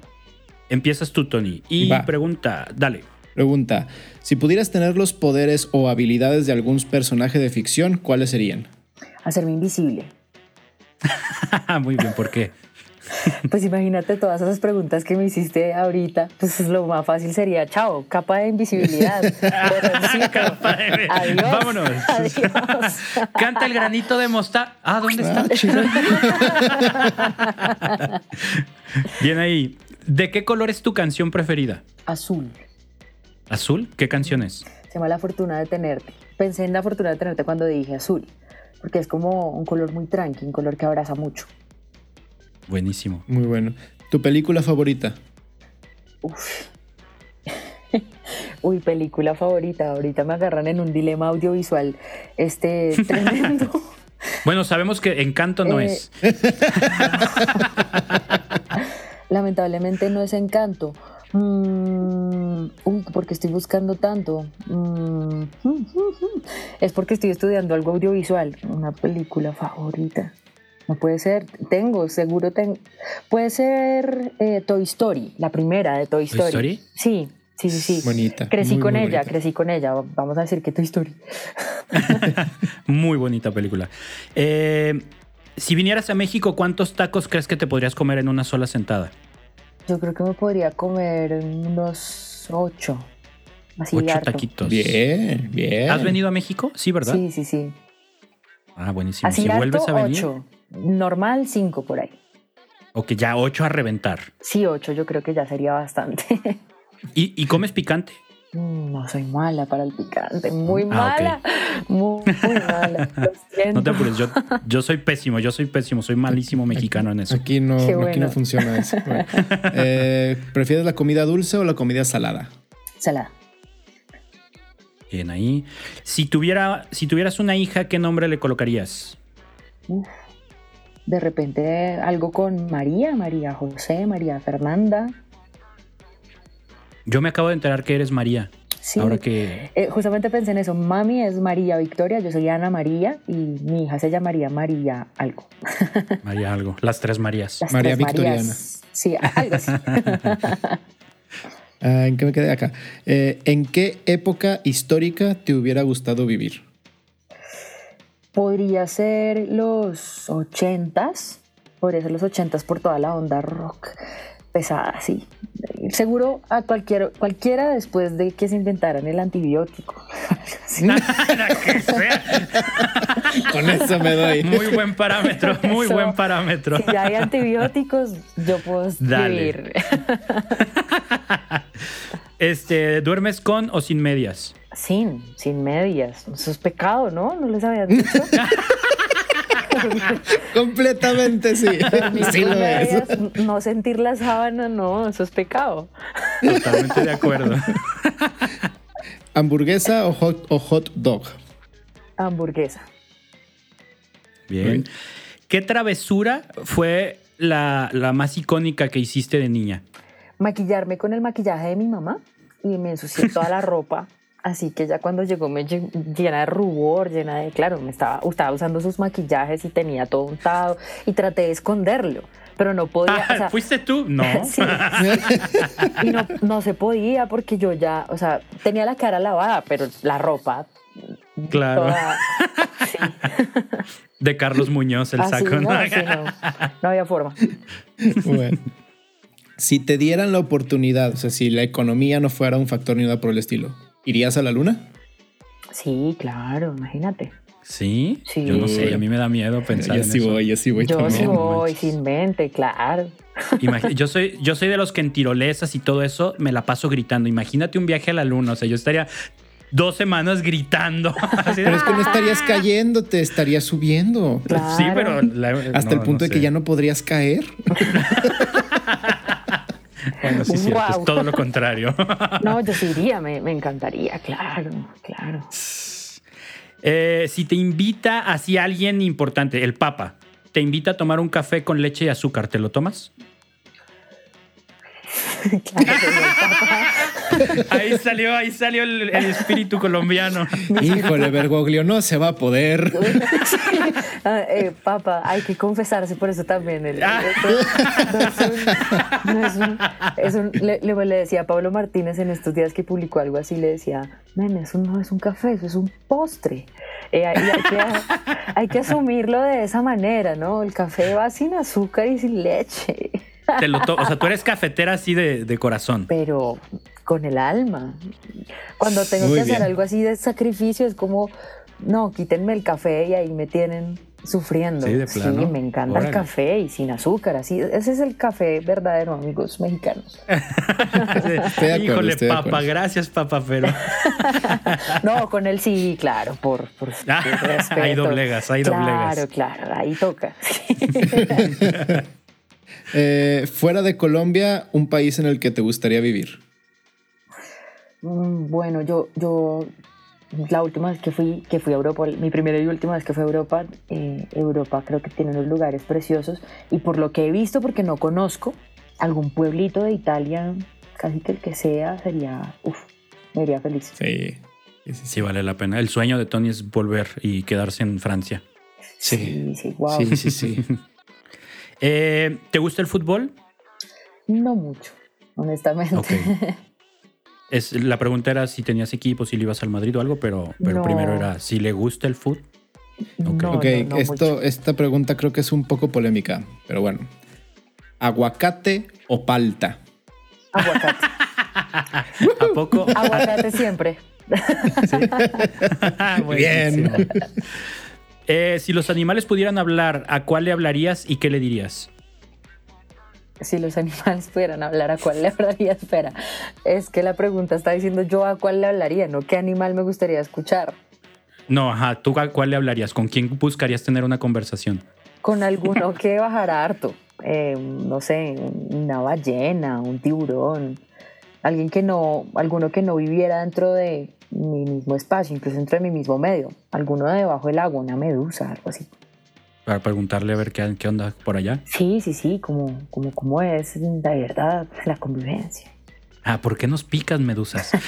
Empiezas tú, Tony. Y Va. pregunta, dale. Pregunta: Si pudieras tener los poderes o habilidades de algún personaje de ficción, ¿cuáles serían? Hacerme invisible. <laughs> Muy bien, ¿por qué? <laughs> Pues imagínate todas esas preguntas que me hiciste ahorita. Pues lo más fácil sería, chao, capa de invisibilidad. <laughs> Botoncito. Capa de- Adiós. Vámonos. Adiós. Canta el granito de mostaza. Ah, ¿dónde está? Bien ahí. ¿De qué color es tu canción preferida? Azul. ¿Azul? ¿Qué canción es? Se llama La Fortuna de Tenerte. Pensé en La Fortuna de Tenerte cuando dije azul, porque es como un color muy tranqui, un color que abraza mucho. Buenísimo. Muy bueno. ¿Tu película favorita? Uf. <laughs> Uy, película favorita. Ahorita me agarran en un dilema audiovisual este tremendo. <laughs> <laughs> Bueno, sabemos que Encanto no Eh, es. Lamentablemente no es encanto. Mm, uy, porque estoy buscando tanto. Mm, <laughs> es porque estoy estudiando algo audiovisual. Una película favorita. No puede ser. Tengo, seguro tengo. Puede ser eh, Toy Story, la primera de Toy Story. Story? Sí, sí, sí, sí. Bonita, Crecí muy, con muy ella, bonita. crecí con ella. Vamos a decir que Toy Story. <laughs> Muy bonita película. Eh, si vinieras a México, ¿cuántos tacos crees que te podrías comer en una sola sentada? Yo creo que me podría comer unos ocho. Así Ocho harto. taquitos. Bien, bien. ¿Has venido a México? Sí, ¿verdad? Sí, sí, sí. Ah, buenísimo. Así si harto, vuelves a venir, ocho. Normal, cinco por ahí. o que ya ocho a reventar. Sí, ocho yo creo que ya sería bastante. <laughs> ¿Y, y comes picante? Mm, no soy mala para el picante. Muy Ah, mala. Muy, muy mala. <laughs> Lo siento. No te apures, yo, yo soy pésimo, yo soy pésimo, soy malísimo mexicano en eso. Aquí no, aquí no funciona eso. <laughs> Bueno. Eh, ¿Prefieres la comida dulce o la comida salada? Salada. Bien ahí. Si, tuviera, si tuvieras una hija, ¿qué nombre le colocarías? Uf. De repente algo con María, María José, María Fernanda. Yo me acabo de enterar que eres María. Sí. Ahora que... Eh, justamente pensé en eso. Mami es María Victoria, yo soy Ana María y mi hija se llamaría María algo. <laughs> María algo. Las tres Marías. Las María tres Victoriana. Marías. Sí, algo así. <laughs> Ah, ¿En qué me quedé acá? Eh, ¿En qué época histórica te hubiera gustado vivir? Podría ser los ochentas, podría ser los ochentas por toda la onda rock pesada, sí. Seguro a cualquier, cualquiera después de que se inventaran el antibiótico. <laughs> Sí. Que sea. Con eso me doy. Muy buen parámetro, muy Eso. buen parámetro. Si ya hay antibióticos, yo puedo Dale. vivir. <laughs> Este, ¿duermes con o sin medias? Sin, sin medias. Eso es pecado, ¿no? ¿No les había dicho? <laughs> <laughs> Completamente sí. Lo es. no sentir la sábana, no, eso es pecado. Totalmente de acuerdo. ¿Hamburguesa o hot, o hot dog? Hamburguesa. Bien. ¿Qué travesura fue la, la más icónica que hiciste de niña? Maquillarme con el maquillaje de mi mamá y me ensucié toda la ropa Así que ya cuando llegó me lle- llena de rubor, llena de, claro, me estaba, estaba usando sus maquillajes y tenía todo untado y traté de esconderlo, pero no podía. o <laughs> sea, ¿Fuiste tú? No. <laughs> Sí. <laughs> y no, no se podía porque yo ya, o sea, tenía la cara lavada, pero la ropa. Claro. toda- sí. De Carlos Muñoz, el Así, saco. no, ¿no? así no, no había forma. Bueno. Si te dieran la oportunidad, o sea, si la economía no fuera un factor ni nada por el estilo, ¿irías a la luna? Sí, claro, imagínate. ¿Sí? Sí. Yo no sé, a mí me da miedo pensar yo en sí eso. voy, yo sí voy Yo sí también. voy manches. sin mente, claro. Imagi- yo, soy, yo soy de los que en tirolesas y todo eso me la paso gritando. Imagínate un viaje a la luna. O sea, yo estaría dos semanas gritando. <laughs> Pero es que no estarías cayendo, te estarías subiendo. Claro. Sí, pero... la- Hasta no, el punto no de que sé. ya no podrías caer. <laughs> Bueno, sí, cierto, Guau. es todo lo contrario. <laughs> No, yo sí iría, me, me encantaría, claro, claro. Eh, si te invita así alguien importante, el Papa, te invita a tomar un café con leche y azúcar, ¿te lo tomas? <laughs> Claro, señor Papa. <laughs> Ahí salió, ahí salió el, el espíritu colombiano. Híjole, Bergoglio, no se va a poder. <laughs> Ah, eh, Papa, hay que confesarse por eso también. el- esto no es un- no es un- es un- le, decía a Pablo Martínez en estos días que publicó algo así, le decía, men, eso no es un café, eso es un postre. Eh, y hay, que, hay que asumirlo de esa manera, ¿no? El café va sin azúcar y sin leche, Te lo o sea, tú eres cafetera así de, de corazón. pero con el alma. Cuando tengo Muy que hacer bien. algo así de sacrificio, es como, no, quítenme el café y ahí me tienen sufriendo. Sí, de plano. me encanta Órale. el café y sin azúcar, así. Ese es el café verdadero, amigos mexicanos. <laughs> acuerdo, Híjole, de papa, acuerdo. gracias, papa, pero. <laughs> No, con el sí, claro, por, por, <laughs> por Ah, respeto. ahí doblegas, ahí claro, doblegas. Claro, ahí toca. Eh, fuera de Colombia, un país en el que te gustaría vivir. Mm, Bueno, yo, yo la última vez que fui, que fui a Europa, mi primera y última vez que fui a Europa, eh, Europa creo que tiene unos lugares preciosos y por lo que he visto, porque no conozco, algún pueblito de Italia, casi que el que sea, sería, uff, me iría feliz. Sí. Sí, vale la pena. El sueño de Tony es volver y quedarse en Francia. Sí. Sí, sí, wow. Sí, sí, sí. <laughs> Eh, ¿Te gusta el fútbol? No mucho, honestamente. Ok. Es, la pregunta era si tenías equipo, si le ibas al Madrid o algo, pero, pero No. primero era si le gusta el fútbol. No, ok, no, no esto, mucho. esta pregunta creo que es un poco polémica, pero bueno. ¿Aguacate o palta? Aguacate. <laughs> ¿A poco? Aguacate siempre. <laughs> <laughs> Bien. Eh, si los animales pudieran hablar, ¿a cuál le hablarías y qué le dirías? Si los animales <laughs> pudieran hablar, ¿a cuál le hablaría? <laughs> Espera, es que la pregunta está diciendo yo a cuál le hablaría, no qué animal me gustaría escuchar. No, ajá, ¿tú a cuál le hablarías? ¿Con quién buscarías tener una conversación? Con alguno <laughs> que bajara harto. Eh, no sé, una ballena, un tiburón. Alguien que no, alguno que no viviera dentro de mi mismo espacio, incluso dentro de mi mismo medio. Alguno debajo del agua, una medusa, algo así. Para preguntarle a ver qué, qué onda por allá. Sí, sí, sí, como, como, como es la verdad, la convivencia. Ah, ¿por qué nos picas, medusas? <laughs>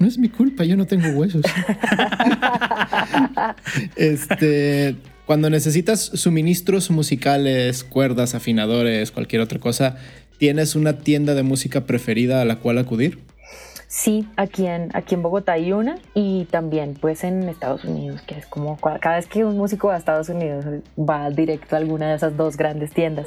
No es mi culpa, yo no tengo huesos. este, cuando necesitas suministros musicales, cuerdas, afinadores, cualquier otra cosa, ¿tienes una tienda de música preferida a la cual acudir? Sí, aquí en, aquí en Bogotá hay una y también pues en Estados Unidos, que es como cada vez que un músico va a Estados Unidos va directo a alguna de esas dos grandes tiendas.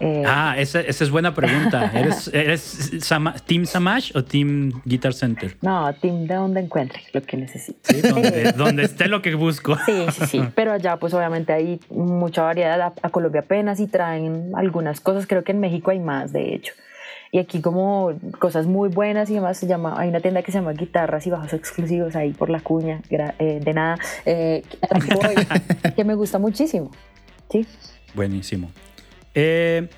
Eh, Ah, esa, esa es buena pregunta. <laughs> ¿Eres, eres Sama- Team Samash o Team Guitar Center? No, Tim, de donde encuentre lo que necesite. Sí, donde, donde esté lo que busco. Sí, sí, sí. Pero allá, pues obviamente hay mucha variedad. A, a Colombia apenas y traen algunas cosas. Creo que en México hay más, de hecho. Y aquí, como cosas muy buenas y demás, se llama, hay una tienda que se llama Guitarras y Bajos Exclusivos ahí por la cuña. eh, de nada. eh, <laughs> que me gusta muchísimo. Sí. Buenísimo. Eh,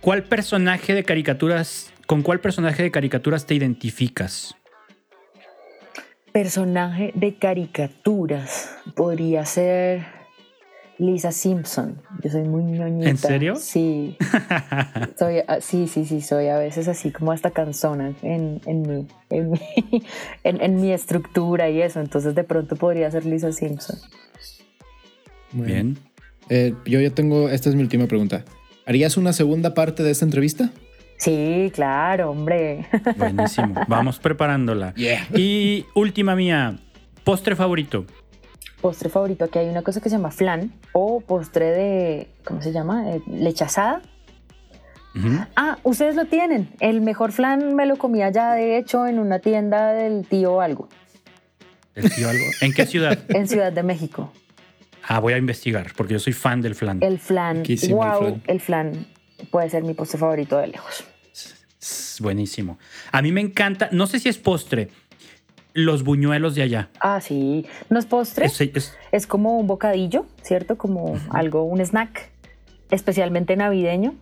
¿Cuál personaje de caricaturas, con cuál personaje de caricaturas te identificas? Personaje de caricaturas. Podría ser. Lisa Simpson. Yo soy muy ñoñita. ¿En serio? Sí. <laughs> soy, ah, sí, sí, sí, soy a veces así como hasta cansona en, en, mi, en, mi, <laughs> en, en mi estructura y eso. Entonces de pronto podría ser Lisa Simpson. Bueno. Bien. Eh, yo ya tengo, esta es mi última pregunta. ¿Harías una segunda parte de esta entrevista? Sí, claro, hombre. Buenísimo. <laughs> Vamos preparándola. Yeah. Y última mía, postre favorito. Postre favorito, aquí hay una cosa que se llama flan o postre de, ¿cómo se llama? Eh. Ujú. Ah, ustedes lo tienen. El mejor flan me lo comí allá, de hecho, en una tienda del tío algo, ¿El tío algo? ¿En qué ciudad? <laughs> en Ciudad de México. Ah, voy a investigar porque yo soy fan del flan. El flan, Riquísimo el wow, flan. el flan puede ser mi postre favorito de lejos. Es buenísimo. A mí me encanta, no sé si es postre, los buñuelos de allá. Ah, sí. No es postre, Es- es- es como un bocadillo, ¿cierto? Como algo, un snack, especialmente navideño.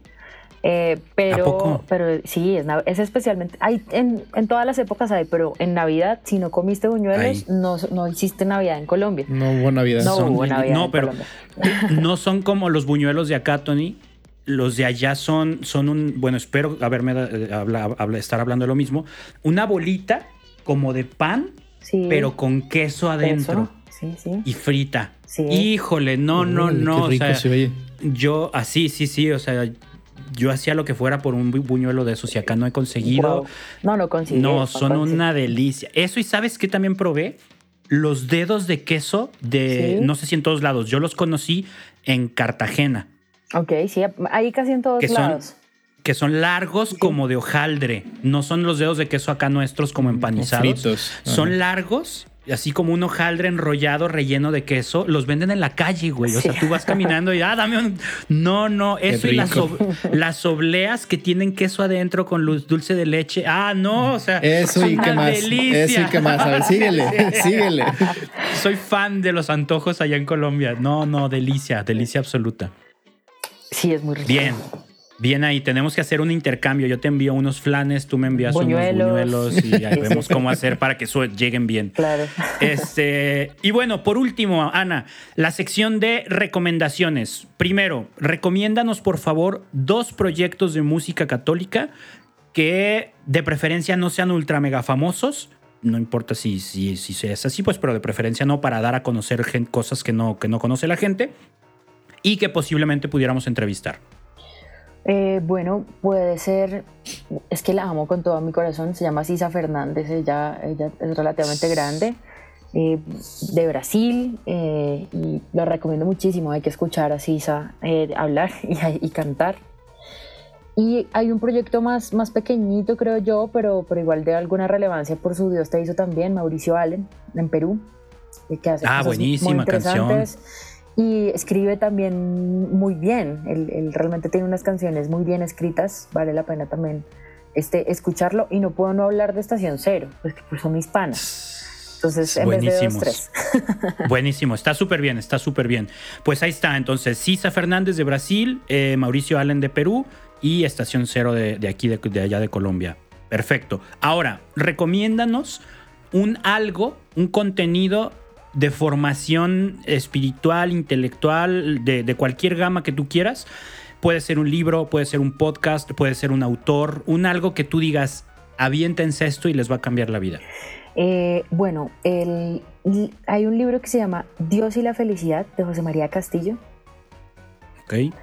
Eh, pero, ¿A poco? pero sí, es, especialmente. Hay, en, en todas las épocas hay, pero en Navidad, si no comiste buñuelos, no, no hiciste Navidad en Colombia. No hubo Navidad. No Son- hubo Navidad no, en pero- Colombia. <laughs> no son como los buñuelos de acá, Tony. Los de allá son, son un, bueno, espero haberme eh, habla- habla- estar hablando de lo mismo, una bolita como de pan, Sí, pero con queso adentro eso, Sí, sí. y frita. Sí. Híjole, no, no, no. Qué o sea, se oye. yo así, sí, sí, o sea, yo hacía lo que fuera por un bu- buñuelo de esos y acá no he conseguido. Wow. No, no consigues. No, son una delicia. Eso y sabes que también probé los dedos de queso de, Sí. no sé si en todos lados, yo los conocí en Cartagena, Ok, sí, ahí casi en todos Que son- lados. Que son largos como de hojaldre. No son los dedos de queso acá nuestros como empanizados. fritos. Son largos. Así como un hojaldre enrollado, relleno de queso, los venden en la calle, güey. O sea, tú vas caminando y, ah, dame un. No, no, eso y las, ob- las obleas que tienen queso adentro con luz dulce de leche. Ah, no, o sea. Eso es y qué más. delicia. Eso y qué más. A ver, síguele, <laughs> síguele. Soy fan de los antojos allá en Colombia. No, no, delicia, delicia absoluta. Sí, es muy rico. Bien, bien ahí. Tenemos que hacer un intercambio. Yo te envío unos flanes, tú me envías Buñuelos. unos buñuelos y ahí <laughs> vemos cómo hacer para que lleguen bien. Claro. Este, y bueno, por último, Ana, la sección de recomendaciones. Primero, recomiéndanos por favor dos proyectos de música católica que de preferencia no sean ultra mega famosos. No importa si, si, si es así, pues, pero de preferencia no para dar a conocer cosas que no, que no conoce la gente y que posiblemente pudiéramos entrevistar. Eh, bueno, puede ser, es que la amo con todo mi corazón, se llama Sisa Fernández, ella, ella es relativamente grande, eh, de Brasil, eh, y lo recomiendo muchísimo, hay que escuchar a Sisa eh, hablar <laughs> y, y cantar. Y hay un proyecto más, más pequeñito, creo yo, pero, pero igual de alguna relevancia por su Dios te hizo también, Mauricio Allen, en Perú, que hace Ah, cosas muy buenísima canción. Y escribe también muy bien. Él, él realmente tiene unas canciones muy bien escritas. Vale la pena también este, escucharlo. Y no puedo no hablar de Estación Cero, pues que pues, son hispanas. Entonces, en vez de dos, Buenísimos. tres. <laughs> Buenísimo, está súper bien, está súper bien. Pues ahí está, entonces, Sisa Fernández de Brasil, eh, Mauricio Allen de Perú y Estación Cero de, de aquí, de, de allá de Colombia. Perfecto. Ahora, recomiéndanos un algo, un contenido de formación espiritual, intelectual, de, de cualquier gama que tú quieras. Puede ser un libro, puede ser un podcast, puede ser un autor, un algo que tú digas, aviéntense esto y les va a cambiar la vida. Eh, bueno, el- hay un libro que se llama Dios y la felicidad de José María Castillo. ¿Ok?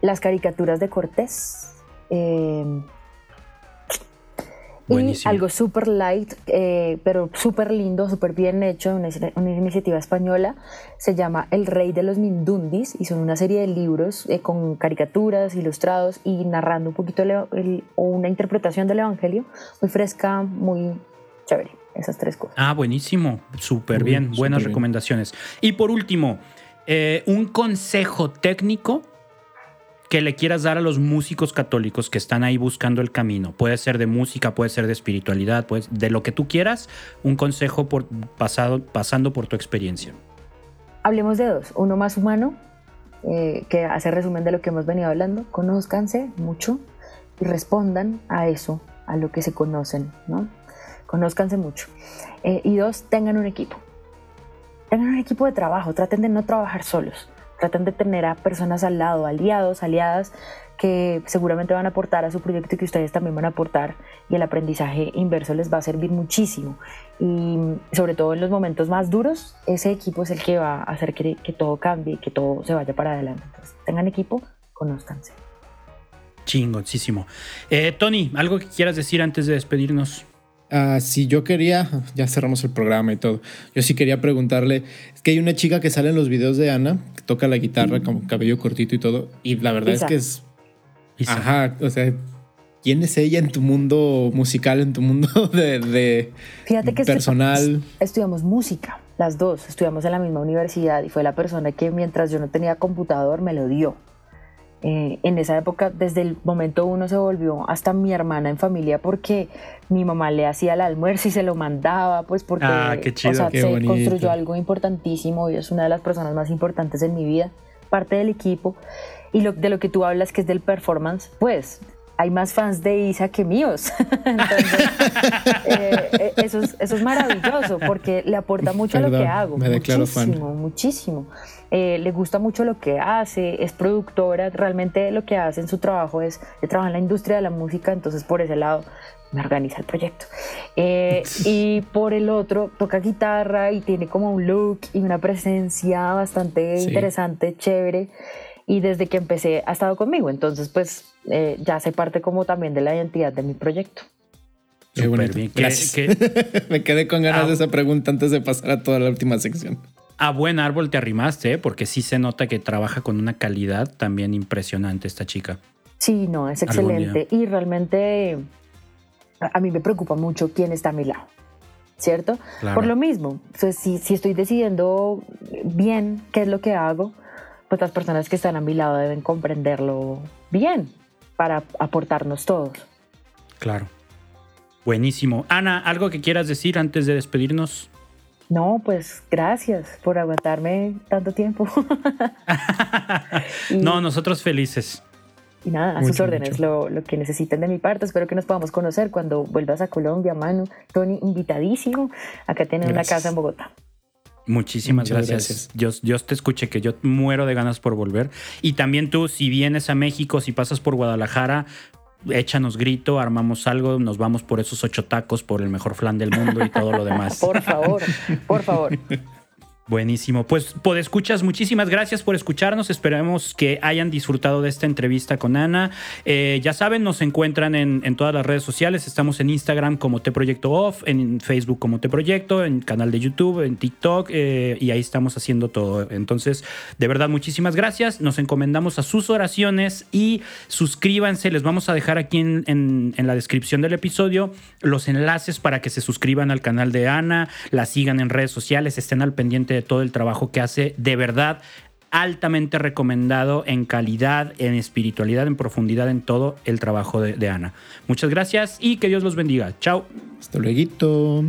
Las caricaturas de Cortés. eh, y Buenísimo. algo súper light, eh, pero súper lindo, súper bien hecho, una, una iniciativa española, se llama El Rey de los Mindundis y son una serie de libros eh, con caricaturas, ilustrados y narrando un poquito el- el- o una interpretación del Evangelio, muy fresca, muy chévere, esas tres cosas. Ah, buenísimo. Súper bien. Buenas bien. recomendaciones. Y por último, eh, un consejo técnico que le quieras dar a los músicos católicos que están ahí buscando el camino. Puede ser de música, puede ser de espiritualidad, pues de lo que tú quieras. Un consejo por, pasado, pasando por tu experiencia. Hablemos de dos, uno más humano, eh, que hace resumen de lo que hemos venido hablando, conózcanse mucho y respondan a eso, a lo que se conocen, ¿no? Conózcanse mucho. Eh, y dos, tengan un equipo. Tengan un equipo de trabajo, traten de no trabajar solos. Traten de tener a personas al lado, aliados, aliadas que seguramente van a aportar a su proyecto y que ustedes también van a aportar y el aprendizaje inverso les va a servir muchísimo. Y sobre todo en los momentos más duros, ese equipo es el que va a hacer que, que todo cambie, que todo se vaya para adelante. Entonces, tengan equipo, conózcanse. Chingoncísimo. Eh, Tony, ¿algo que quieras decir antes de despedirnos? Uh, si yo quería, ya cerramos el programa y todo. Yo sí quería preguntarle, es que hay una chica que sale en los videos de Ana, que toca la guitarra con cabello cortito y todo, y la verdad es que es... Ajá, o sea, ¿quién es ella en tu mundo musical, en tu mundo <laughs> de, Fíjate que personal? estudiamos música, las dos, estudiamos en la misma universidad y fue la persona que mientras yo no tenía computador me lo dio. Eh, en esa época, desde el momento uno se volvió hasta mi hermana en familia porque mi mamá le hacía el almuerzo y se lo mandaba, pues porque ah, o sea, se construyó algo importantísimo y es una de las personas más importantes en mi vida, parte del equipo. Y lo, de lo que tú hablas, que es del performance, pues hay más fans de Isa que míos. <laughs> Entonces, eh, eh, eso, es, eso, es, maravilloso porque le aporta mucho a lo que hago. Me declaro muchísimo, fan. muchísimo. Eh, le gusta mucho lo que hace, es productora, realmente lo que hace en su trabajo es, trabaja en la industria de la música, entonces por ese lado me organiza el proyecto. <laughs> y por el otro toca guitarra y tiene como un look y una presencia bastante interesante, chévere y desde que empecé ha estado conmigo. Entonces, pues eh, ya hace parte como también de la identidad de mi proyecto. Qué bien. <laughs> Me quedé con ganas de esa pregunta antes de pasar a toda la última sección. A buen árbol te arrimaste, ¿eh? porque sí se nota que trabaja con una calidad también impresionante esta chica. Sí, no, es excelente. Y realmente a mí me preocupa mucho quién está a mi lado. ¿Cierto? Por lo mismo, pues, si, si estoy decidiendo bien qué es lo que hago, pues las personas que están a mi lado deben comprenderlo bien para aportarnos todos. Claro. Buenísimo. Ana, ¿algo que quieras decir antes de despedirnos? No, pues gracias por aguantarme tanto tiempo. <laughs> <laughs> no, nosotros felices. Y nada, a sus órdenes, lo, lo, que necesiten de mi parte. Espero que nos podamos conocer cuando vuelvas a Colombia, Manu. Tony, invitadísimo. Acá tienen una casa en Bogotá. Muchísimas gracias. Dios, te escuche, que yo muero de ganas por volver. Y también tú, si vienes a México, si pasas por Guadalajara, échanos grito, armamos algo, nos vamos por esos ocho tacos, por el mejor flan del mundo y todo lo demás. por favor, por favor. <laughs> Buenísimo. Pues, escuchas, muchísimas gracias por escucharnos. Esperemos que hayan disfrutado de esta entrevista con Ana. Eh, ya saben, nos encuentran en, todas las redes sociales. Estamos en Instagram como Te Proyecto Off, en Facebook como Te Proyecto, en canal de YouTube, en TikTok, eh, y ahí estamos haciendo todo. Entonces, de verdad, muchísimas gracias. Nos encomendamos a sus oraciones y suscríbanse. Les vamos a dejar aquí en, en la descripción del episodio los enlaces para que se suscriban al canal de Ana, la sigan en redes sociales, estén al pendiente de todo el trabajo que hace. De verdad, altamente recomendado en calidad, en espiritualidad, en profundidad, en todo el trabajo de, de Ana. Muchas gracias y que Dios los bendiga. Chao. Hasta luego.